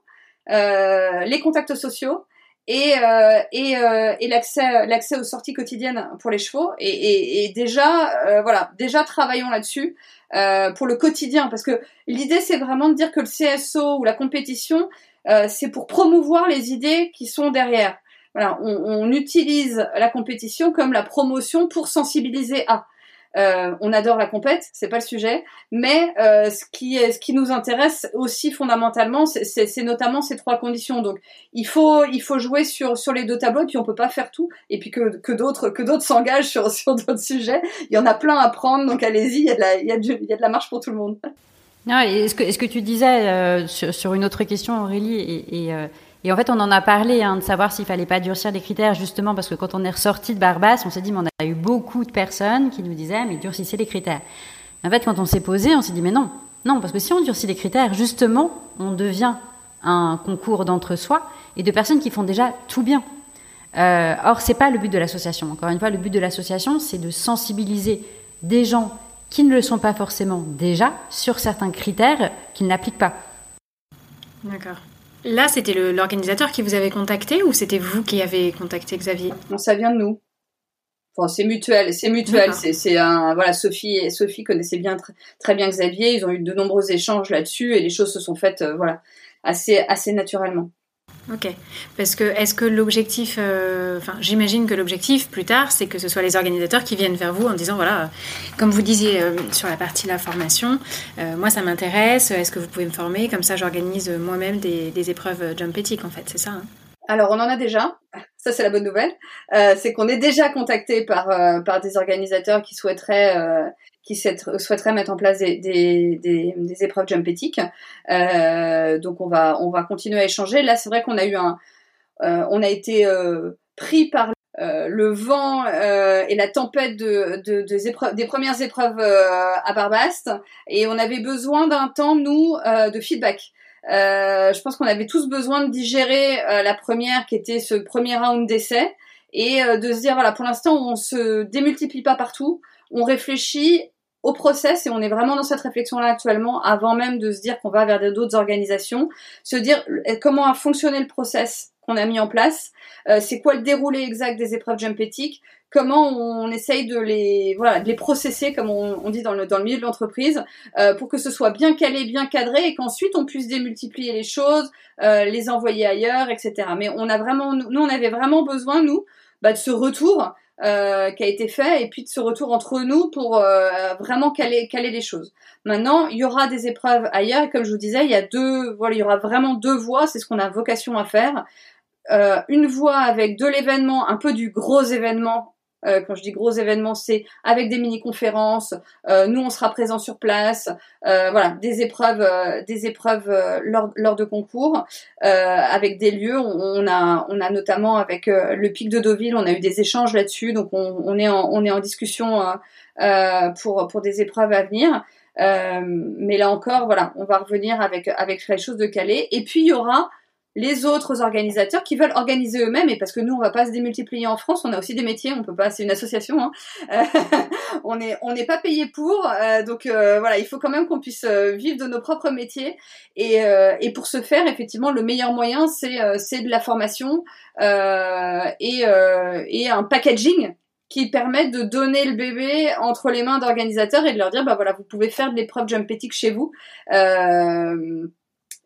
S3: les contacts sociaux et, euh, et, euh, et l'accès l'accès aux sorties quotidiennes pour les chevaux. Et, et, et déjà euh, voilà déjà travaillons là-dessus euh, pour le quotidien. Parce que l'idée c'est vraiment de dire que le CSO ou la compétition euh, c'est pour promouvoir les idées qui sont derrière. Voilà on, on utilise la compétition comme la promotion pour sensibiliser à euh, on adore la compète, c'est pas le sujet, mais euh, ce qui est, ce qui nous intéresse aussi fondamentalement, c'est notamment ces trois conditions. Donc il faut il faut jouer sur sur les deux tableaux, puis on peut pas faire tout, et puis que que d'autres que d'autres s'engagent sur sur d'autres sujets. Il y en a plein à prendre, donc allez-y, il y a de la il y a de, la marche pour tout le monde.
S2: Non, est-ce que est-ce que tu disais euh, sur, sur, une autre question, Aurélie, et, et euh, et en fait, on en a parlé hein, de savoir s'il fallait pas durcir les critères, justement parce que quand on est ressorti de Barbas, on s'est dit, mais on a eu beaucoup de personnes qui nous disaient, mais durcissez les critères. En fait, quand on s'est posé, on s'est dit, mais non, non, parce que si on durcit les critères, justement, on devient un concours d'entre-soi et de personnes qui font déjà tout bien. Euh, or, c'est pas le but de l'association. Encore une fois, le but de l'association, c'est de sensibiliser des gens qui ne le sont pas forcément déjà sur certains critères qu'ils n'appliquent pas.
S1: D'accord. Là, c'était l'organisateur qui vous avait contacté ou c'était vous qui avez contacté Xavier?
S3: Non, ça vient de nous. Enfin, c'est mutuel, c'est mutuel. C'est un voilà, Sophie et Sophie connaissaient bien très bien Xavier. Ils ont eu de nombreux échanges là-dessus et les choses se sont faites euh, voilà assez assez naturellement.
S1: Ok. Parce que est-ce que l'objectif, euh, enfin, j'imagine que l'objectif plus tard, c'est que ce soit les organisateurs qui viennent vers vous en disant voilà, comme vous disiez euh, sur la partie la formation, euh, moi ça m'intéresse. Est-ce que vous pouvez me former? Comme ça, j'organise moi-même des, des, épreuves jump ethic en fait, c'est ça. Hein
S3: alors, on en a déjà. Ça, c'est la bonne nouvelle. Euh, c'est qu'on est déjà contacté par par des organisateurs qui souhaiteraient qui souhaiteraient mettre en place des, épreuves jump Euh, donc on va on va continuer à échanger. Là, c'est vrai qu'on a eu un euh, on a été euh, pris par euh, le vent et la tempête de, de, des, premières épreuves à Barbast et on avait besoin d'un temps nous de feedback. je pense qu'on avait tous besoin de digérer la première qui était ce premier round d'essai et de se dire voilà pour l'instant on se démultiplie pas partout on réfléchit au process et on est vraiment dans cette réflexion là actuellement avant même de se dire qu'on va vers d'autres organisations se dire euh, comment a fonctionné le process qu'on a mis en place euh, c'est quoi le déroulé exact des épreuves jump comment on essaye de les voilà de les processer comme on, dit dans le dans le milieu de l'entreprise euh, pour que ce soit bien calé bien cadré et qu'ensuite on puisse démultiplier les choses les envoyer ailleurs etc mais on a vraiment nous on avait vraiment besoin nous bah, de ce retour euh, qui a été fait et puis de ce retour entre nous pour euh, vraiment caler, caler les choses. Maintenant, il y aura des épreuves ailleurs et comme je vous disais, il y a deux, voilà, il y aura vraiment deux voies, c'est ce qu'on a vocation à faire. Euh, une voie avec de l'événement, un peu du gros événement euh, quand je dis gros événements, c'est avec des mini-conférences. Euh, nous, on sera présents sur place. Euh, voilà, des épreuves, des épreuves lors, lors, de concours, avec des lieux. On, a, on a notamment avec le Pic de Deauville, on a eu des échanges là-dessus. Donc, on, on, est en, on est en discussion pour pour des épreuves à venir. mais là encore, voilà, on va revenir avec avec les choses de Calais. Et puis il y aura les autres organisateurs qui veulent organiser eux-mêmes, et parce que nous, on va pas se démultiplier en France, on a aussi des métiers, on peut pas, c'est une association, hein. *laughs* on est on n'est pas payé pour, euh, donc euh, voilà, il faut quand même qu'on puisse euh, vivre de nos propres métiers, et, et pour ce faire, effectivement, le meilleur moyen, c'est c'est de la formation et, et un packaging qui permet de donner le bébé entre les mains d'organisateurs et de leur dire bah voilà vous pouvez faire de l'épreuve jump chez vous. Euh,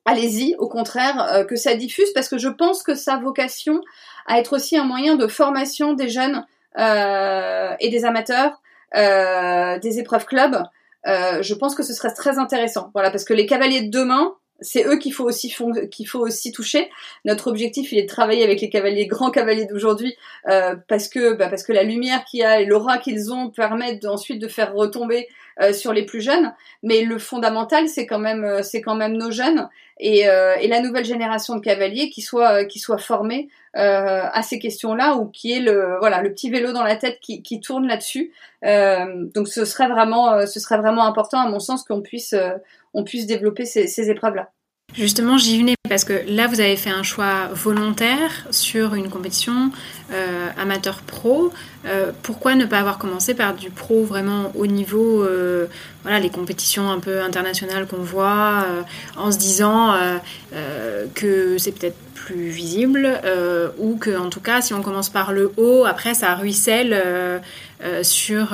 S3: allez-y, au contraire, euh, que ça diffuse, parce que je pense que sa vocation à être aussi un moyen de formation des jeunes euh, et des amateurs, euh, des épreuves club. je pense que ce serait très intéressant. Voilà, parce que les cavaliers de demain, c'est eux qu'il faut aussi qu'il faut aussi toucher. Notre objectif, il est de travailler avec les cavaliers, grands cavaliers d'aujourd'hui, parce que bah, parce que la lumière qu'il y a et l'aura qu'ils ont permettent ensuite de faire retomber sur les plus jeunes. Mais le fondamental, c'est quand même nos jeunes et, et, la nouvelle génération de cavaliers qui soit qui soit formée à ces questions-là ou qui est le voilà le petit vélo dans la tête qui, qui tourne là-dessus. donc ce serait vraiment ce serait vraiment important à mon sens qu'on puisse on puisse développer ces, épreuves-là.
S1: Justement, j'y venais parce que là, vous avez fait un choix volontaire sur une compétition euh, amateur pro. Euh, pourquoi ne pas avoir commencé par du pro vraiment haut niveau, euh, voilà, les compétitions un peu internationales qu'on voit, en se disant que c'est peut-être plus visible ou que, en tout cas, si on commence par le haut, après, ça ruisselle sur,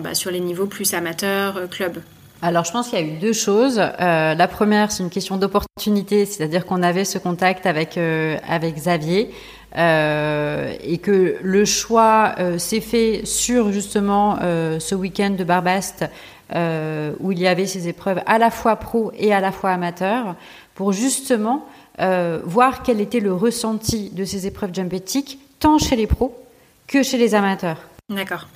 S1: bah, sur les niveaux plus amateurs, club
S2: alors, je pense qu'il y a eu deux choses. Euh, la première, c'est une question d'opportunité, c'est-à-dire qu'on avait ce contact avec euh, avec Xavier euh, et que le choix s'est fait sur justement ce week-end de Barbast où il y avait ces épreuves à la fois pro et à la fois amateur pour justement voir quel était le ressenti de ces épreuves jump tant chez les pros que chez les amateurs.
S1: D'accord.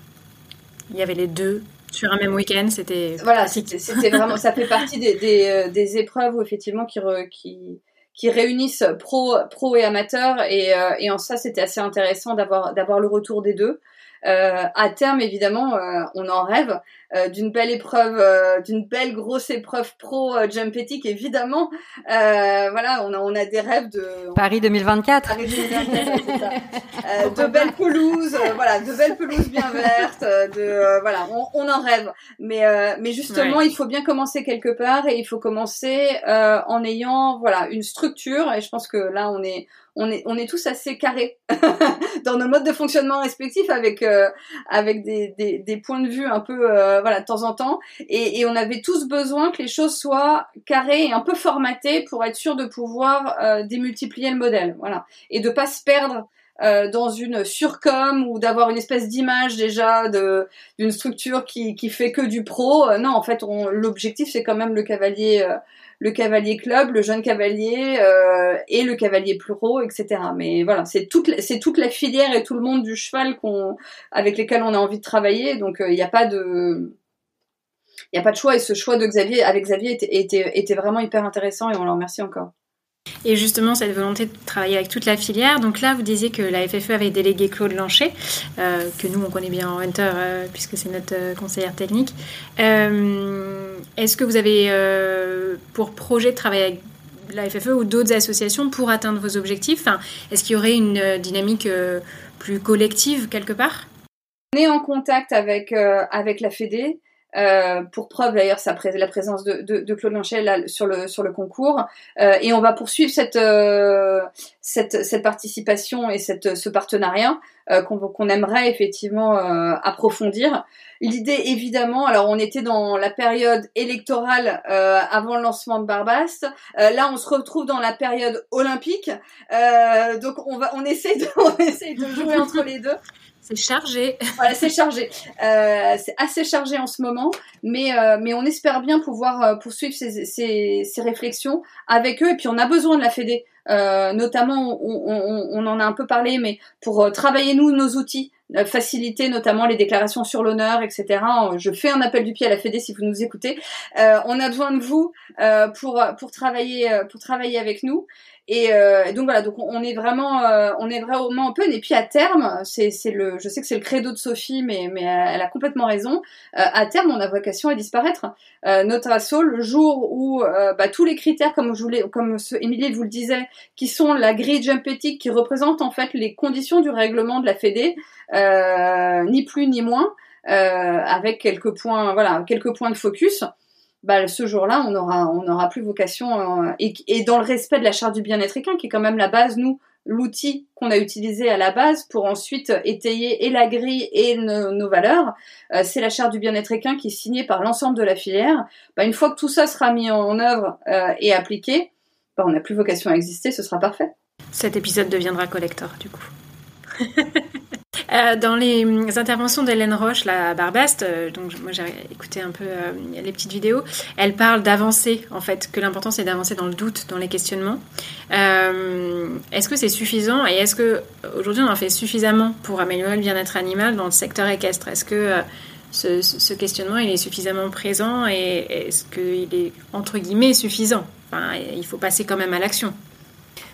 S1: Il y avait les deux sur un même week-end, c'était.
S3: Voilà, c'était vraiment, ça fait *laughs* partie des, des, euh, des, épreuves où effectivement qui, qui, qui réunissent pro, pro et amateurs. Et, et en ça, c'était assez intéressant d'avoir d'avoir le retour des deux. Euh, à terme, évidemment, euh, on en rêve euh, d'une belle épreuve, d'une belle grosse épreuve pro jump éthique, évidemment. voilà, on a, on a des rêves de
S2: Paris 2024.
S3: Paris 2024, ça. *laughs* de belles pelouses, voilà, de belles pelouses bien vertes, de voilà, on, on, en rêve. Mais mais justement, il faut bien commencer quelque part et il faut commencer en ayant voilà une structure. Et je pense que là, on est on est, on est tous assez carrés *laughs* dans nos modes de fonctionnement respectifs avec, euh, avec des, des, des, points de vue un peu, euh, voilà, de temps en temps. Et, on avait tous besoin que les choses soient carrées et un peu formatées pour être sûr de pouvoir euh, démultiplier le modèle, voilà, et de pas se perdre. Dans une surcom ou d'avoir une espèce d'image déjà d'une structure qui qui fait que du pro non en fait l'objectif c'est quand même le cavalier le cavalier club, le jeune cavalier euh, et le cavalier pluro, etc. Mais voilà, c'est toute c'est toute la filière et tout le monde du cheval qu'on avec lesquels on a envie de travailler. Donc euh, il n'y a pas de il y a pas de choix et ce choix de Xavier avec Xavier était, était, était vraiment hyper intéressant et on le remercie encore.
S1: Et justement, cette volonté de travailler avec toute la filière. Donc là, vous disiez que la FFE avait délégué Claude Lancher, euh, que nous, on connaît bien en Hunter, euh, puisque c'est notre euh, conseillère technique. Est-ce que vous avez pour projet de travailler avec la FFE ou d'autres associations pour atteindre vos objectifs enfin, Est-ce qu'il y aurait une dynamique plus collective quelque part?
S3: On est en contact avec, avec la Fédé. Euh, pour preuve d'ailleurs la présence de, de, de Claude Lanchel sur le sur le concours euh, et on va poursuivre cette euh, cette, cette participation et cette ce partenariat euh, qu'on qu'on aimerait effectivement euh, approfondir. L'idée évidemment, alors on était dans la période électorale avant le lancement de Barbast. là, on se retrouve dans la période olympique. donc on va on essaie de *laughs* on essaie de jouer entre les deux.
S1: C'est chargé.
S3: Voilà, c'est chargé. Euh, c'est assez chargé en ce moment, mais euh, mais on espère bien pouvoir euh, poursuivre ces, ces, réflexions avec eux. Et puis on a besoin de la Fédé, notamment on, on, en a un peu parlé, mais pour travailler nous nos outils, faciliter notamment les déclarations sur l'honneur, etc. Je fais un appel du pied à la Fédé si vous nous écoutez. on a besoin de vous pour pour travailler pour travailler avec nous. Et euh, donc voilà, donc on est vraiment, euh, on est vraiment open. Et puis à terme, c'est le, je sais que c'est le credo de Sophie, mais mais elle a complètement raison. Euh, à terme, on a vocation à disparaître. Euh, notre assaut, le jour où euh, bah, tous les critères, comme je voulais, comme ce, Émilie vous le disait, qui sont la grille jump éthique, qui représente en fait les conditions du règlement de la Fédé, ni plus ni moins, avec quelques points, voilà, quelques points de focus bah, ce jour-là, on aura, on aura plus vocation euh, et, dans le respect de la charte du bien-être équin, qui est quand même la base, nous, l'outil qu'on a utilisé à la base pour ensuite étayer et la grille et nos, valeurs, euh, c'est la charte du bien-être équin qui est signée par l'ensemble de la filière. Bah, une fois que tout ça sera mis en œuvre euh, et appliqué, bah, on n'a plus vocation à exister, ce sera parfait.
S1: Cet épisode deviendra collector, du coup. *laughs* Euh, dans les hum, interventions d'Hélène Roche, la Barbaste, euh, donc moi j'ai écouté un peu euh, les petites vidéos, elle parle d'avancer, en fait, que l'important c'est d'avancer dans le doute, dans les questionnements. est-ce que c'est suffisant et est-ce que aujourd'hui on en fait suffisamment pour améliorer le bien-être animal dans le secteur équestre? Est-ce que ce, questionnement il est suffisamment présent et est-ce qu'il est entre guillemets suffisant? Il faut passer quand même à l'action.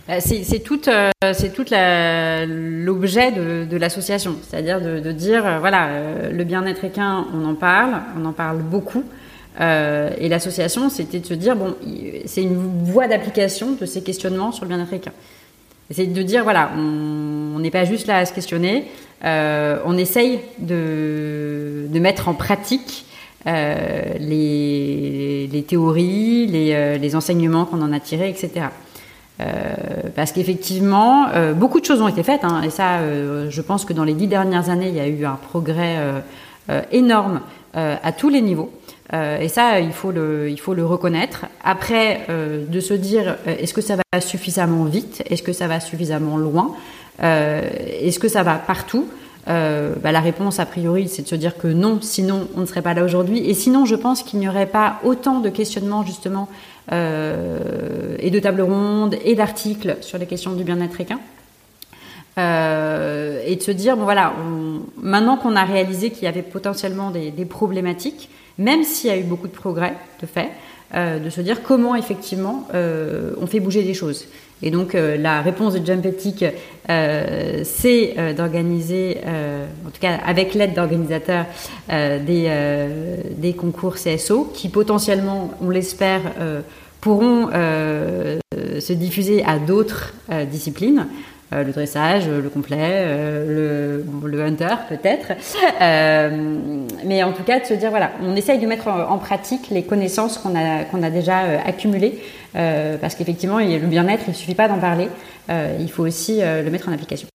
S2: Euh, c'est tout, euh, l'objet de, l'association, c'est-à-dire de, dire euh, voilà le bien-être équin, on en parle, on en parle beaucoup, euh, et l'association, c'était de se dire bon, c'est une voie d'application de ces questionnements sur le bien-être équin. C'est de dire voilà, on n'est pas juste là à se questionner, euh, on essaye de, mettre en pratique euh, les, théories, les enseignements qu'on en a tirés, etc. Euh, parce qu'effectivement, euh, beaucoup de choses ont été faites, hein, et ça, euh, je pense que dans les dix dernières années, il y a eu un progrès énorme à tous les niveaux. et ça, il faut le, il faut le reconnaître. Après, de se dire, est-ce que ça va suffisamment vite? Est-ce que ça va suffisamment loin? Est-ce que ça va partout? Bah, la réponse a priori, c'est de se dire que non, sinon on ne serait pas là aujourd'hui. Et sinon, je pense qu'il n'y aurait pas autant de questionnements justement et de tables rondes et d'articles sur les questions du bien-être équin. Euh, et de se dire, bon voilà, maintenant qu'on a réalisé qu'il y avait potentiellement des, problématiques, même s'il y a eu beaucoup de progrès de fait, de se dire comment effectivement on fait bouger des choses. Et donc la réponse de Jump Ethic, c'est d'organiser, en tout cas avec l'aide d'organisateurs, des concours CSO qui potentiellement, on l'espère, pourront se diffuser à d'autres disciplines. Euh, le dressage, le complet, euh, le, le hunter peut-être. Euh, mais en tout cas, de se dire, voilà, on essaye de mettre en, pratique les connaissances qu'on a, qu'on a déjà accumulées, parce qu'effectivement, le bien-être, il ne suffit pas d'en parler, il faut aussi le mettre en application.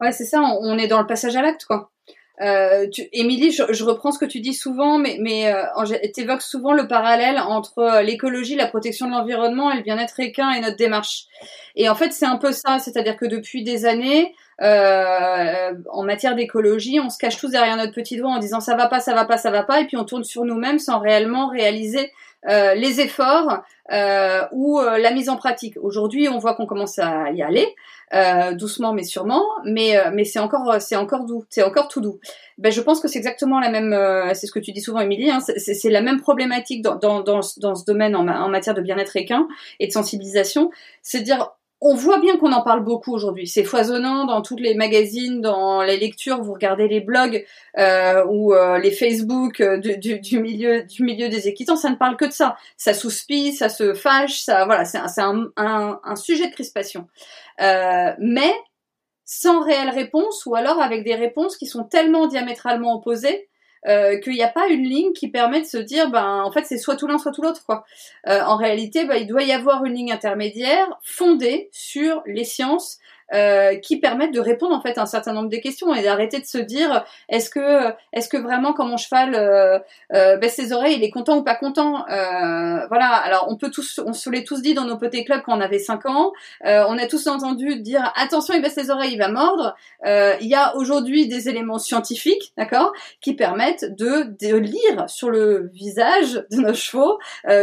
S3: Ouais, c'est ça, on est dans le passage à l'acte, quoi. Euh, Émilie, je, je, reprends ce que tu dis souvent, mais, mais euh, tu évoques souvent le parallèle entre euh, l'écologie, la protection de l'environnement et le bien-être équin et notre démarche. Et en fait, c'est un peu ça, c'est-à-dire que depuis des années, euh, en matière d'écologie, on se cache tous derrière notre petit doigt en disant ça va pas, ça va pas, ça va pas, et puis on tourne sur nous-mêmes sans réellement réaliser euh, les efforts euh, ou euh, la mise en pratique. Aujourd'hui, on voit qu'on commence à y aller, euh, doucement mais sûrement, mais mais c'est encore c'est encore doux, c'est encore tout doux. Ben je pense que c'est exactement la même, c'est ce que tu dis souvent, Émilie, hein, c'est la même problématique dans dans dans, dans ce domaine en, en matière de bien-être équin et de sensibilisation, c'est dire on voit bien qu'on en parle beaucoup aujourd'hui. C'est foisonnant dans toutes les magazines, dans les lectures. Vous regardez les blogs euh, ou euh, les Facebook euh, du, milieu du milieu des équitants, ça ne parle que de ça. Ça souspire, ça se fâche, ça voilà, c'est un, sujet de crispation. mais sans réelle réponse ou alors avec des réponses qui sont tellement diamétralement opposées euh, qu'il n'y a pas une ligne qui permet de se dire, ben en fait c'est soit tout l'un soit tout l'autre quoi. Euh, en réalité, ben, il doit y avoir une ligne intermédiaire fondée sur les sciences, euh, qui permettent de répondre en fait à un certain nombre de questions et d'arrêter de se dire est-ce que est-ce que vraiment quand mon cheval euh, euh, baisse ses oreilles il est content ou pas content euh, voilà. Alors on peut tous on se l'est tous dit dans nos petits clubs quand on avait 5 ans. Euh, on a tous entendu dire attention il baisse les oreilles il va mordre. Il y a aujourd'hui des éléments scientifiques d'accord qui permettent de, de lire sur le visage de nos chevaux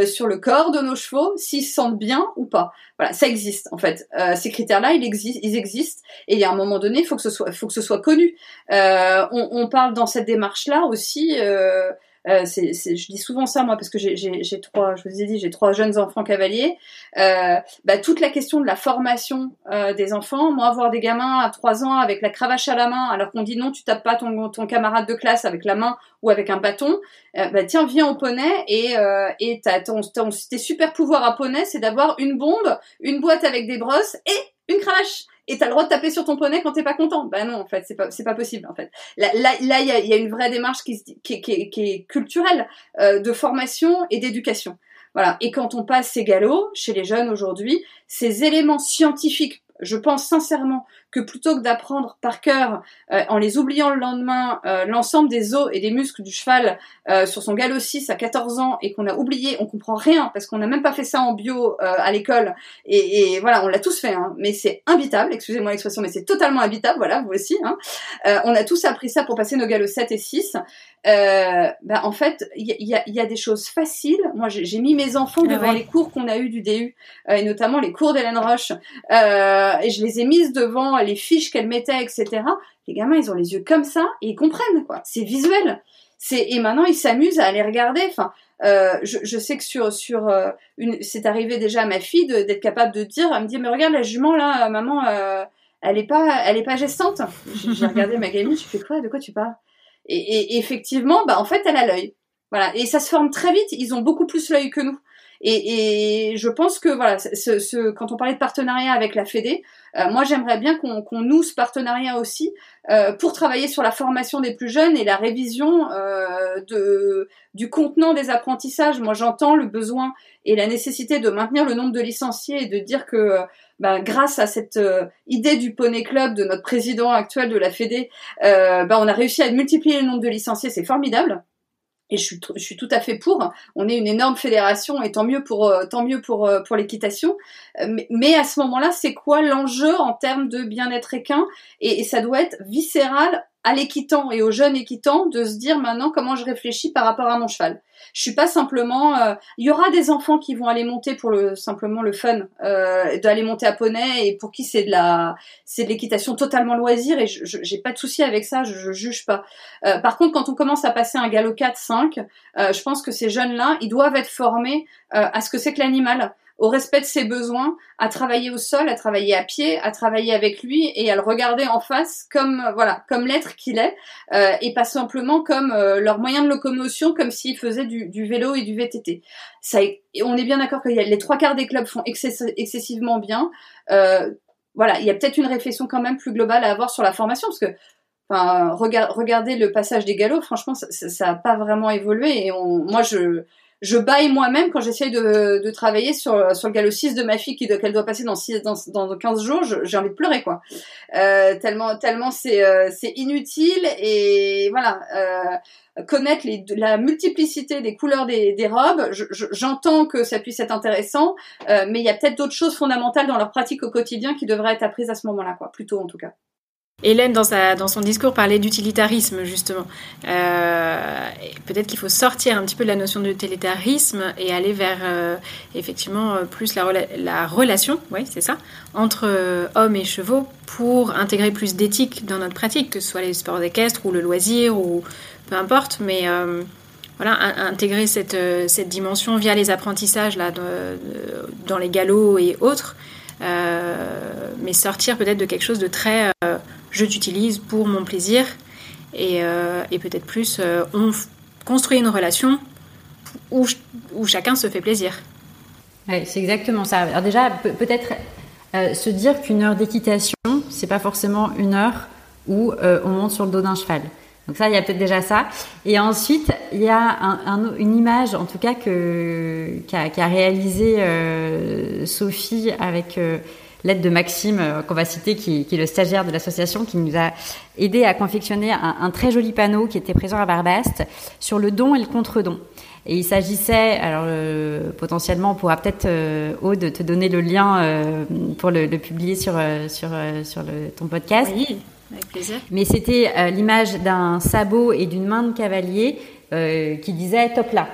S3: sur le corps de nos chevaux s'ils se sentent bien ou pas voilà ça existe en fait ces critères là ils existent ils existe et il y a un moment donné, il faut que ce soit, faut que ce soit connu. Euh, on, on, parle dans cette démarche-là aussi. Euh, euh, c'est, je dis souvent ça moi parce que j'ai, trois, je vous ai dit, j'ai trois jeunes enfants cavaliers. Euh, bah, toute la question de la formation euh, des enfants, moi voir des gamins à trois ans avec la cravache à la main, alors qu'on dit non, tu tapes pas ton, ton camarade de classe avec la main ou avec un bâton. Euh, bah tiens, viens au poney et euh, et t'as ton, ton, tes super pouvoirs à poney, c'est d'avoir une bombe, une boîte avec des brosses et une cravache et t'as le droit de taper sur ton poney quand t'es pas content. Bah non, en fait, c'est pas, c'est pas possible, en fait. Là, là, là, il y a, une vraie démarche qui, qui, qui, qui est culturelle, euh, de formation et d'éducation. Voilà. Et quand on passe ces galops, chez les jeunes aujourd'hui, ces éléments scientifiques je pense sincèrement que plutôt que d'apprendre par cœur, euh, en les oubliant le lendemain, euh, l'ensemble des os et des muscles du cheval euh, sur son galop 6 à 14 ans et qu'on a oublié, on comprend rien parce qu'on n'a même pas fait ça en bio à l'école et, et, voilà, on l'a tous fait, hein, mais c'est imbitable, excusez-moi l'expression, mais c'est totalement imbitable, voilà, vous aussi. Hein. on a tous appris ça pour passer nos galops 7 et 6. Euh, bah, en fait, il y a, y a, des choses faciles. Moi, j'ai mis mes enfants ah devant les cours qu'on a eu du DU, euh, et notamment les cours d'Hélène Roche, euh, et je les ai mises devant les fiches qu'elle mettait, etc. Les gamins, ils ont les yeux comme ça et ils comprennent, quoi. C'est visuel. C'est et maintenant ils s'amusent à aller regarder. Enfin, euh, je, sais que sur sur euh, une, c'est arrivé déjà à ma fille d'être capable de dire, elle me dit mais regarde la jument là, maman, elle est pas, elle est pas gestante. J'ai regardé ma gamine, je fais quoi, de quoi tu parles? Et, effectivement, bah en fait, elle a l'œil. Voilà. Et ça se forme très vite. Ils ont beaucoup plus l'œil que nous. Et, je pense que voilà, quand on parlait de partenariat avec la Fédé, euh, moi j'aimerais bien qu'on qu'on noue ce partenariat aussi euh, pour travailler sur la formation des plus jeunes et la révision euh, du contenant des apprentissages. Moi j'entends le besoin et la nécessité de maintenir le nombre de licenciés et de dire que bah, grâce à cette idée du Poney Club de notre président actuel de la Fédé, bah, on a réussi à multiplier le nombre de licenciés, c'est formidable. Et je suis, tout à fait pour. On est une énorme fédération et tant mieux pour euh, tant mieux pour pour l'équitation. Mais, mais, à ce moment-là, c'est quoi l'enjeu en termes de bien-être équin? Et, ça doit être viscéral à l'équitant et aux jeunes équitants de se dire maintenant comment je réfléchis par rapport à mon cheval. Je suis pas simplement. Euh, il y aura des enfants qui vont aller monter pour le simplement le fun, euh, d'aller monter à poney et pour qui c'est de la c'est de l'équitation totalement loisir et j'ai pas de souci avec ça, je, je juge pas. Euh, par contre, quand on commence à passer un galop 4-5, euh, je pense que ces jeunes là, ils doivent être formés à ce que c'est que l'animal au respect de ses besoins, à travailler au sol, à travailler à pied, à travailler avec lui et à le regarder en face comme euh, voilà comme l'être qu'il est euh, et pas simplement comme euh, leur moyen de locomotion comme s'ils faisaient du, du, vélo et du VTT. Ça, on est bien d'accord que les trois quarts des clubs font excessivement bien. Euh, voilà, il y a peut-être une réflexion quand même plus globale à avoir sur la formation parce que Enfin, regardez le passage des galops, franchement, ça n'a pas vraiment évolué. Et on, moi, je, je baille moi-même quand j'essaye de, de, travailler sur, sur le galop 6 de ma fille qu'elle doit passer dans, 6, dans, dans 15 jours, j'ai envie de pleurer quoi. Euh, tellement tellement c'est euh, inutile et voilà euh, connaître la multiplicité des couleurs des, des robes, j'entends que ça puisse être intéressant, euh, mais il y a peut-être d'autres choses fondamentales dans leur pratique au quotidien qui devraient être apprises à ce moment-là quoi, plutôt en tout cas.
S1: Hélène, dans, sa, son discours, parlait d'utilitarisme, justement. Euh, Peut-être qu'il faut sortir un petit peu de la notion d'utilitarisme et aller vers, euh, effectivement, euh, plus la, la relation, oui, c'est ça, entre hommes et chevaux pour intégrer plus d'éthique dans notre pratique, que ce soit les sports équestres ou le loisir ou peu importe, mais voilà, intégrer cette, dimension via les apprentissages là, dans les galops et autres. mais sortir peut-être de quelque chose de très je t'utilise pour mon plaisir et, euh, peut-être plus euh, on construit une relation où, chacun se fait plaisir.
S2: Ouais, c'est exactement ça. Alors déjà, peut-être euh, se dire qu'une heure d'équitation, c'est pas forcément une heure où on monte sur le dos d'un cheval. Donc ça, il y a peut-être déjà ça. Et ensuite, il y a un, un, une image, en tout cas, qu'a qu réalisé euh, Sophie avec l'aide de Maxime, euh, qu'on va citer, qui, qui, est le stagiaire de l'association, qui nous a aidé à confectionner un, un, très joli panneau qui était présent à Barbaste sur le don et le contre-don. Et il s'agissait, alors euh, potentiellement, on pourra peut-être, euh, Aude, te donner le lien euh, pour le, le, publier sur, sur, sur le, ton podcast.
S1: Oui, avec plaisir.
S2: Mais c'était l'image d'un sabot et d'une main de cavalier qui disait top là.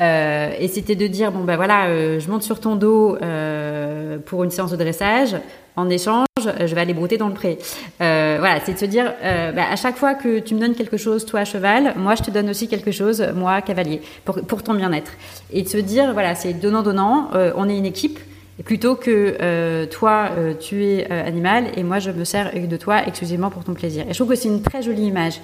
S2: Euh, et c'était de dire bon ben voilà, euh, je monte sur ton dos euh, pour une séance de dressage. En échange, je vais aller brouter dans le pré. voilà, c'est de se dire ben, à chaque fois que tu me donnes quelque chose, toi cheval, moi je te donne aussi quelque chose, moi cavalier, pour, pour ton bien-être. Et de se dire voilà, c'est donnant donnant. on est une équipe. Plutôt que toi, tu es animal et moi je me sers de toi exclusivement pour ton plaisir. Et je trouve que c'est une très jolie image.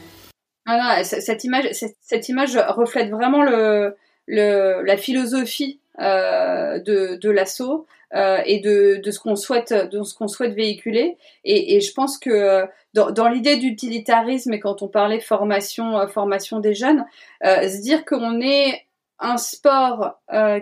S3: Ah cette image, cette image reflète vraiment le, le, la philosophie euh, de, de l'assaut euh, et de, de ce qu'on souhaite de ce qu'on souhaite véhiculer et, et, je pense que euh, dans, dans l'idée d'utilitarisme et quand on parlait formation euh, formation des jeunes euh, se dire qu'on est un sport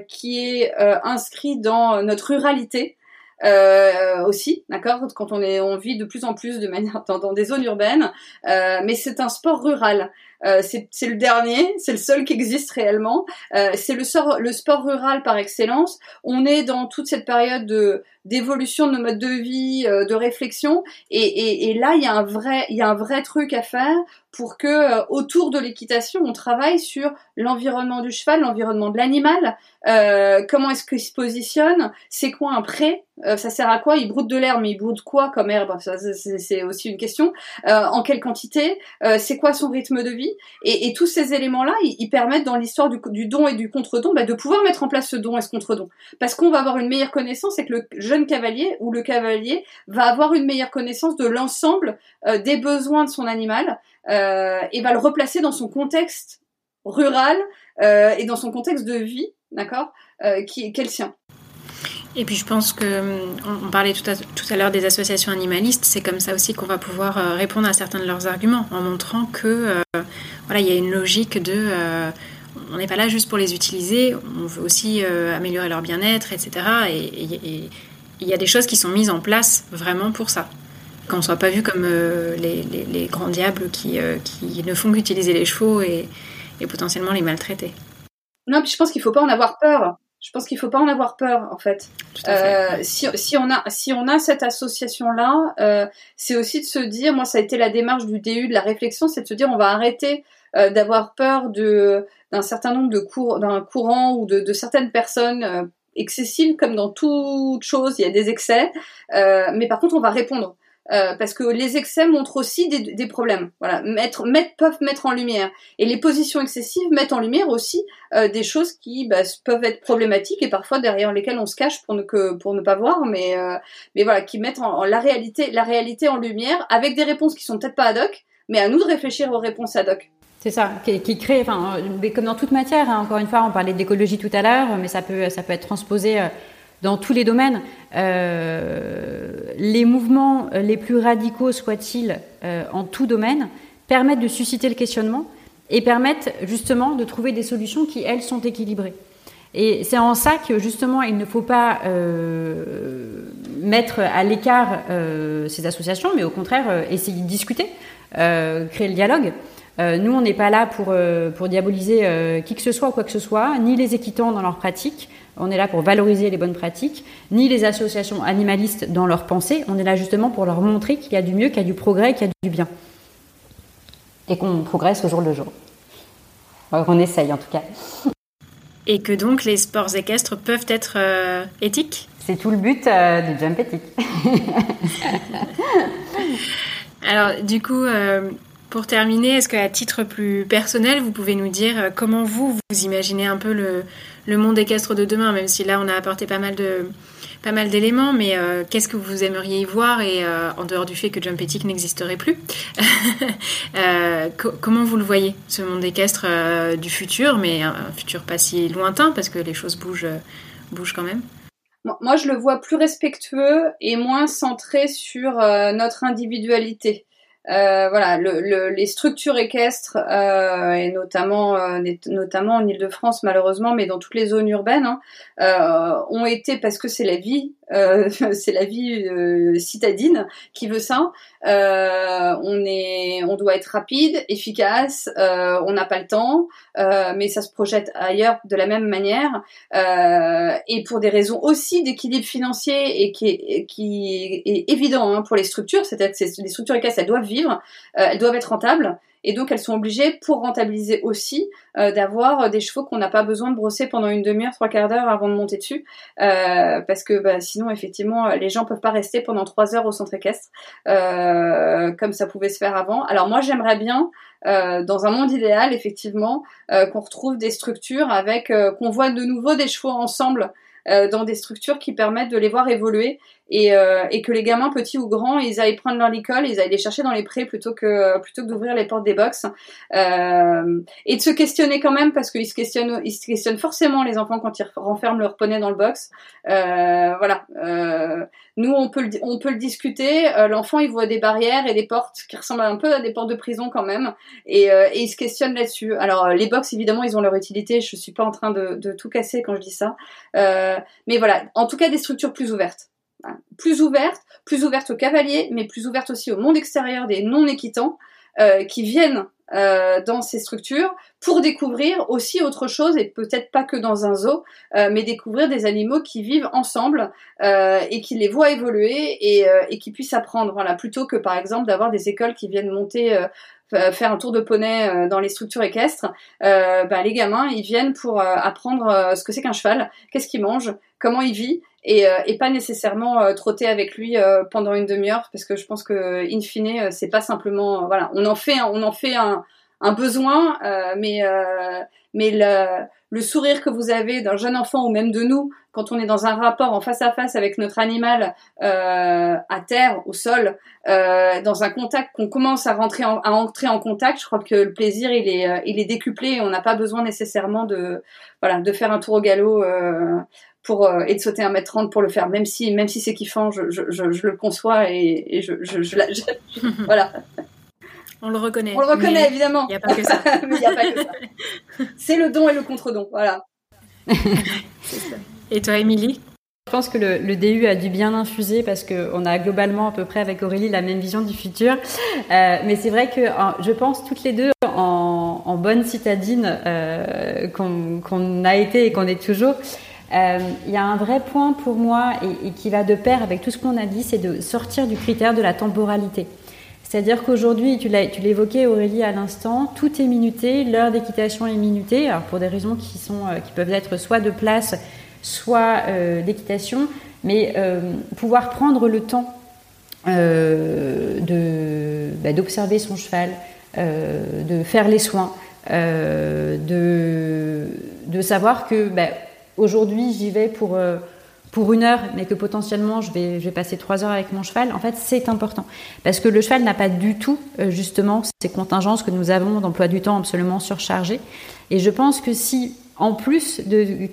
S3: qui est inscrit dans notre ruralité euh, aussi, d'accord Quand on est, on vit de plus en plus de manière dans, dans des zones urbaines, euh, mais c'est un sport rural. Euh, c'est le dernier, c'est le seul qui existe réellement. Euh, c'est le, le, sport rural par excellence. On est dans toute cette période de d'évolution de nos modes de vie, euh, de réflexion, et, et, et, là il y a un vrai, il y a un vrai truc à faire pour que euh, autour de l'équitation, on travaille sur l'environnement du cheval, l'environnement de l'animal, euh, comment est-ce qu'il se positionne, c'est quoi un pré, ça sert à quoi, il broute de l'herbe, mais il broute quoi comme herbe, c'est aussi une question, en quelle quantité, c'est quoi son rythme de vie? Et, et tous ces éléments-là, ils, ils, permettent dans l'histoire du, du, don et du contre-don bah, de pouvoir mettre en place ce don et ce contre-don. Parce qu'on va avoir une meilleure connaissance et que le jeune cavalier ou le cavalier va avoir une meilleure connaissance de l'ensemble euh, des besoins de son animal euh, et va le replacer dans son contexte rural euh, et dans son contexte de vie, d'accord, qui, est le sien.
S1: Et puis je pense que on parlait tout à, tout à l'heure des associations animalistes, c'est comme ça aussi qu'on va pouvoir répondre à certains de leurs arguments en montrant que voilà il y a une logique de on n'est pas là juste pour les utiliser, on veut aussi améliorer leur bien-être, etc. Et il y a des choses qui sont mises en place vraiment pour ça. Qu'on ne soit pas vu comme euh, les, les, les, grands diables qui, qui ne font qu'utiliser les chevaux et, et, potentiellement les maltraiter.
S3: Non, puis je pense qu'il ne faut pas en avoir peur je pense qu'il faut pas en avoir peur en fait. Euh, si, si, on a si on a cette association là, euh, c'est aussi de se dire, moi ça a été la démarche du DU de la réflexion, c'est de se dire on va arrêter euh, d'avoir peur de d'un certain nombre de cours d'un courant ou de, de certaines personnes excessives comme dans toute chose il y a des excès, euh, mais par contre on va répondre. Euh, parce que les excès montrent aussi des, des problèmes. Voilà, mettre, mettre, peuvent mettre en lumière. Et les positions excessives mettent en lumière aussi euh, des choses qui bah, peuvent être problématiques et parfois derrière lesquelles on se cache pour ne que pour ne pas voir, mais euh, mais voilà, qui mettent en, la réalité la réalité en lumière avec des réponses qui sont peut-être pas ad hoc, mais à nous de réfléchir aux réponses ad hoc.
S2: C'est ça, qui, crée, enfin, comme dans toute matière. Hein, encore une fois, on parlait d'écologie tout à l'heure, mais ça peut ça peut être transposé dans tous les domaines. Euh, les mouvements les plus radicaux soient-ils euh, en tout domaine permettent de susciter le questionnement et permettent justement de trouver des solutions qui, elles, sont équilibrées. Et c'est en ça que justement, il ne faut pas euh, mettre à l'écart euh, ces associations, mais au contraire, euh, essayer de discuter, euh, créer le dialogue. Nous, on n'est pas là pour, pour diaboliser qui que ce soit ou quoi que ce soit, ni les équitants dans leurs pratiques, on est là pour valoriser les bonnes pratiques, ni les associations animalistes dans leurs pensées. On est là justement pour leur montrer qu'il y a du mieux, qu'il y a du progrès, qu'il y a du bien. Et qu'on progresse au jour le jour. On essaye en tout cas. *laughs*
S1: Et que donc les sports équestres peuvent être euh, éthiques?
S2: C'est tout le but euh, du jump éthique. *laughs*
S1: Alors du coup, euh, pour terminer, est-ce qu'à titre plus personnel, vous pouvez nous dire euh, comment vous, vous imaginez un peu le, monde équestre de demain, même si là on a apporté pas mal de pas mal d'éléments, mais euh, qu'est-ce que vous aimeriez y voir et euh, en dehors du fait que Jump Ethic n'existerait plus, *laughs* co comment vous le voyez, ce monde équestre du futur, mais un, un, futur pas si lointain parce que les choses bougent, bougent quand même?
S3: Moi, je le vois plus respectueux et moins centré sur notre individualité. Euh, voilà, le, le, les structures équestres euh, et notamment euh, notamment en Île-de-France malheureusement, mais dans toutes les zones urbaines, hein, ont été parce que c'est la vie, *laughs* c'est la vie citadine qui veut ça. On est, on doit être rapide, efficace. on n'a pas le temps, mais ça se projette ailleurs de la même manière et pour des raisons aussi d'équilibre financier et qui est, qui est évident hein, pour les structures, c'est-à-dire que les structures équestres elles doivent vivre, euh, elles doivent être rentables. Et donc elles sont obligées, pour rentabiliser aussi, euh, d'avoir des chevaux qu'on n'a pas besoin de brosser pendant une demi-heure, trois quarts d'heure avant de monter dessus, euh, parce que bah, sinon effectivement les gens peuvent pas rester pendant trois heures au centre équestre euh, comme ça pouvait se faire avant. Alors moi j'aimerais bien, euh, dans un monde idéal effectivement, euh, qu'on retrouve des structures avec, qu'on voit de nouveau des chevaux ensemble dans des structures qui permettent de les voir évoluer et, euh, et, que les gamins petits ou grands ils aillent prendre leur licol, ils aillent les chercher dans les prés plutôt que plutôt que d'ouvrir les portes des box. Euh, et de se questionner quand même parce qu'ils se questionnent ils se questionnent forcément les enfants quand ils renferment leur poney dans le box. Euh, voilà. Euh, nous on peut le, on peut le discuter. Euh, l'enfant il voit des barrières et des portes qui ressemblent un peu à des portes de prison quand même. Et, euh, et il se questionne là-dessus. Alors les box évidemment ils ont leur utilité. Je suis pas en train de, de tout casser quand je dis ça. Mais voilà. En tout cas des structures plus ouvertes plus ouverte, plus ouverte aux cavaliers, mais plus ouverte aussi au monde extérieur des non-équitants euh, qui viennent euh, dans ces structures pour découvrir aussi autre chose et peut-être pas que dans un zoo, euh, mais découvrir des animaux qui vivent ensemble euh, et qui les voient évoluer et, euh, et qui puissent apprendre. Voilà, plutôt que par exemple d'avoir des écoles qui viennent monter euh, faire un tour de poney dans les structures équestres, euh, ben, les gamins ils viennent pour apprendre ce que c'est qu'un cheval, qu'est-ce qu'il mange, comment il vit et, euh, et pas nécessairement euh, trotter avec lui euh, pendant une demi-heure parce que je pense que in fine c'est pas simplement voilà on en fait on en fait un, un besoin mais mais le, le sourire que vous avez d'un jeune enfant ou même de nous quand on est dans un rapport en face à face avec notre animal euh, à terre, au sol, euh, dans un contact qu'on commence à rentrer en, à entrer en contact, je crois que le plaisir il est il est décuplé et on n'a pas besoin nécessairement de voilà de faire un tour au galop euh, pour euh, et de sauter un mètre trente pour le faire, même si même si c'est kiffant, je, je, je, je, le conçois et, et je, je, je, *laughs* voilà.
S1: On le reconnaît.
S3: On le reconnaît évidemment.
S1: Il n'y a pas que ça. *laughs*
S3: mais il n'y a pas que ça. *laughs* C'est le don et le contre-don, voilà.
S1: et toi, Émilie?
S2: Je pense que le, le, DU a dû bien infuser parce qu'on a globalement à peu près avec Aurélie la même vision du futur. Euh, mais c'est vrai que je pense toutes les deux en, en bonne citadine euh, qu'on qu a été et qu'on est toujours. Il y a un vrai point pour moi et, qui va de pair avec tout ce qu'on a dit, c'est de sortir du critère de la temporalité. C'est-à-dire qu'aujourd'hui, tu l'évoquais Aurélie à l'instant, tout est minuté, l'heure d'équitation est minutée, alors pour des raisons qui, sont, qui peuvent être soit de place, soit d'équitation, mais pouvoir prendre le temps euh, bah, d'observer son cheval, euh, de faire les soins, euh, de, de, savoir que bah, aujourd'hui j'y vais pour, pour une heure, mais que potentiellement je vais, je vais passer trois heures avec mon cheval, en fait c'est important. Parce que le cheval n'a pas du tout justement ces contingences que nous avons d'emploi du temps absolument surchargé. Et je pense que si en plus de,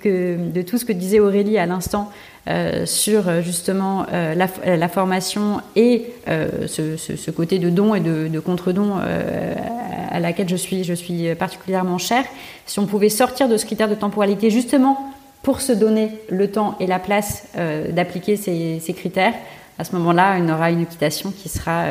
S2: de tout ce que disait Aurélie à l'instant, euh, sur euh, justement euh, la, formation et ce, côté de don et de, contre-don à laquelle je suis, je suis particulièrement chère, si on pouvait sortir de ce critère de temporalité justement pour se donner le temps et la place d'appliquer ces, ces, critères, à ce moment-là, on aura une équitation qui sera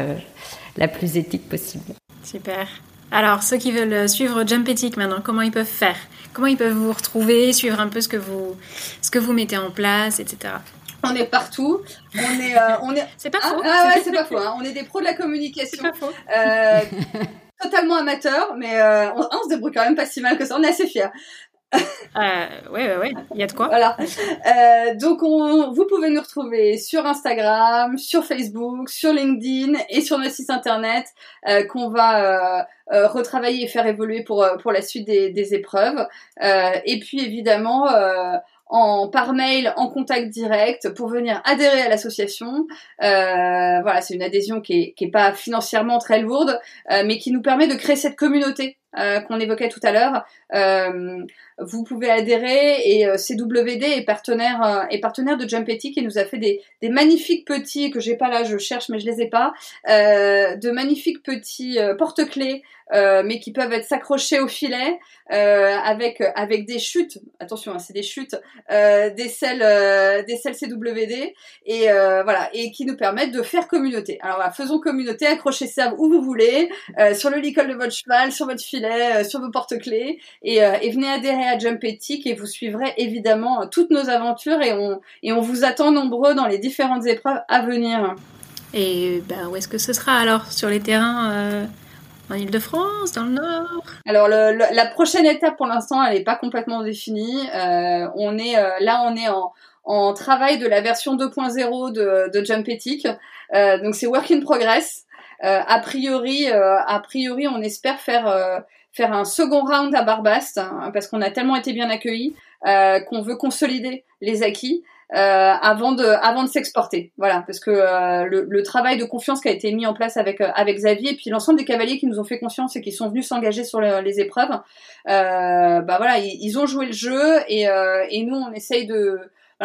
S2: la plus éthique possible.
S1: Super. Alors, ceux qui veulent suivre Jump Ethic maintenant, comment ils peuvent faire? Comment ils peuvent vous retrouver, suivre un peu ce que vous, ce que vous mettez en place, etc.
S3: On est partout. On est, euh, on est.
S1: C'est pas
S3: ah,
S1: faux.
S3: Ah ouais, c'est pas faux. Hein. On est des pros de la communication.
S1: C'est pas faux.
S3: Euh, totalement amateur, mais euh, on, on, se débrouille quand même pas si mal que ça. On est assez fiers.
S1: Euh, ouais, ouais, il y a de quoi.
S3: Voilà. Euh, donc, on, vous pouvez nous retrouver sur Instagram, sur Facebook, sur LinkedIn et sur notre site internet euh, qu'on va euh, euh retravailler et faire évoluer pour pour la suite des, des épreuves. Euh, et puis, évidemment. En, par mail, en contact direct, pour venir adhérer à l'association. voilà, c'est une adhésion qui est, qui est pas financièrement très lourde, mais qui nous permet de créer cette communauté euh, qu'on évoquait tout à l'heure. Euh, vous pouvez adhérer et euh, CWD est partenaire est partenaire de Jumpetic et nous a fait des, magnifiques petits que j'ai pas là, je cherche mais je les ai pas, de magnifiques petits porte-clés euh, mais qui peuvent être s'accrocher au filet euh, avec avec des chutes. Attention, hein, c'est des chutes, euh, des selles des selles CWD et voilà et qui nous permettent de faire communauté. Alors voilà, faisons communauté, accrochez ça où vous voulez, sur le licol de votre cheval, sur votre filet, sur vos porte-clés et, et, venez adhérer à Jump Ethic et vous suivrez évidemment toutes nos aventures et on et on vous attend nombreux dans les différentes épreuves à venir.
S1: Et ben, où est-ce que ce sera alors? Sur les terrains en Ile-de-France, dans le Nord?
S3: Alors le, la prochaine étape pour l'instant, elle n'est pas complètement définie. Euh, on est euh, là, on est en, en, travail de la version 2.0 de, de Jump Ethic. Euh, donc c'est work in progress. Euh, a priori, euh, a priori, on espère faire faire un second round à Barbast hein, parce qu'on a tellement été bien accueillis qu'on veut consolider les acquis. Euh, avant de avant de s'exporter. Voilà, parce que euh, le, le, travail de confiance qui a été mis en place avec euh, avec Xavier et puis l'ensemble des cavaliers qui nous ont fait confiance et qui sont venus s'engager sur les épreuves, bah voilà, ils, ils, ont joué le jeu et, et nous on essaye de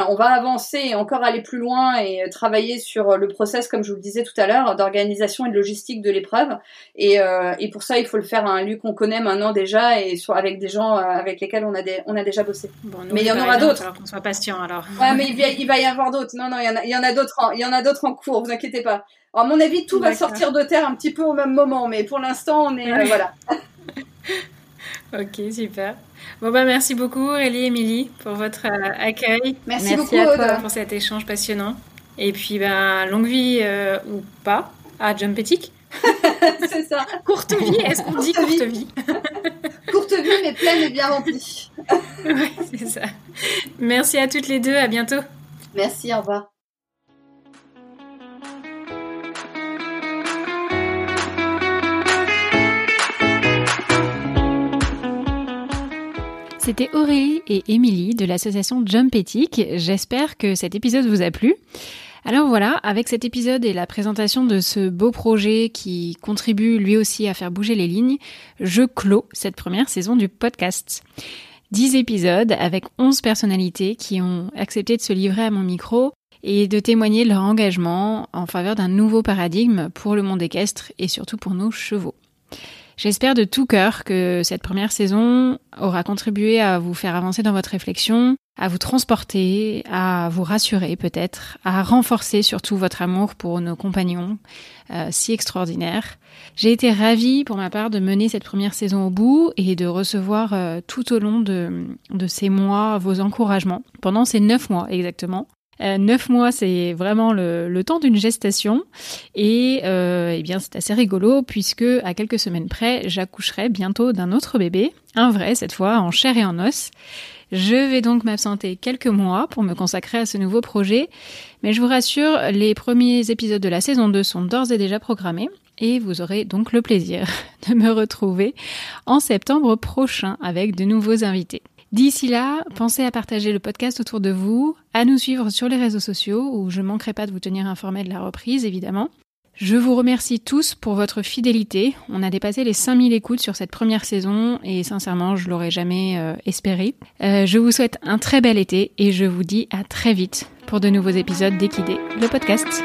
S3: on va avancer et encore aller plus loin et travailler sur le process, comme je vous le disais tout à l'heure, d'organisation et de logistique de l'épreuve. Et, euh, et, pour ça, il faut le faire à un lieu qu'on connaît maintenant déjà et sur, avec des gens euh, avec lesquels on a, des, on a déjà bossé.
S1: mais il y en aura d'autres. Alors qu'on soit patient alors.
S3: Ouais, mais il va, y avoir d'autres. Non, non, il y en a, il y en a d'autres. Il y en a d'autres en cours. Vous inquiétez pas. Alors, à mon avis, tout va sortir de terre un petit peu au même moment, mais pour l'instant, on est euh, voilà. *laughs*
S1: ok, super. Bon bah merci beaucoup Ellie et Émilie pour votre euh, accueil.
S3: Merci, beaucoup à
S1: pour cet échange passionnant. Et puis ben longue vie euh, ou pas à Jumpetic. *laughs*
S3: c'est ça.
S1: Courte vie, est-ce qu'on dit courte vie? *laughs*
S3: Courte vie mais pleine et bien remplie. *laughs*
S1: oui, c'est ça. Merci à toutes les deux, à bientôt.
S3: Merci, au revoir.
S1: C'était Aurélie et Émilie de l'association Jump Ethic. J'espère que cet épisode vous a plu. Alors voilà, avec cet épisode et la présentation de ce beau projet qui contribue lui aussi à faire bouger les lignes, je clôt cette première saison du podcast. 10 épisodes avec 11 personnalités qui ont accepté de se livrer à mon micro et de témoigner de leur engagement en faveur d'un nouveau paradigme pour le monde équestre et surtout pour nos chevaux. J'espère de tout cœur que cette première saison aura contribué à vous faire avancer dans votre réflexion, à vous transporter, à vous rassurer peut-être, à renforcer surtout votre amour pour nos compagnons euh, si extraordinaires. J'ai été ravie pour ma part de mener cette première saison au bout et de recevoir euh, tout au long de, de ces mois vos encouragements, pendant ces neuf mois exactement. Euh, neuf mois, c'est vraiment le, temps d'une gestation et euh, eh bien c'est assez rigolo puisque à quelques semaines près, j'accoucherai bientôt d'un autre bébé, un vrai cette fois, en chair et en os. Je vais donc m'absenter quelques mois pour me consacrer à ce nouveau projet, mais je vous rassure, les premiers épisodes de la saison 2 sont d'ores et déjà programmés et vous aurez donc le plaisir *laughs* de me retrouver en septembre prochain avec de nouveaux invités. D'ici là, pensez à partager le podcast autour de vous, à nous suivre sur les réseaux sociaux où je manquerai pas de vous tenir informé de la reprise évidemment. Je vous remercie tous pour votre fidélité. On a dépassé les 5000 écoutes sur cette première saison et sincèrement, je l'aurais jamais euh, espéré. Euh, je vous souhaite un très bel été et je vous dis à très vite pour de nouveaux épisodes d'Equidé, le podcast.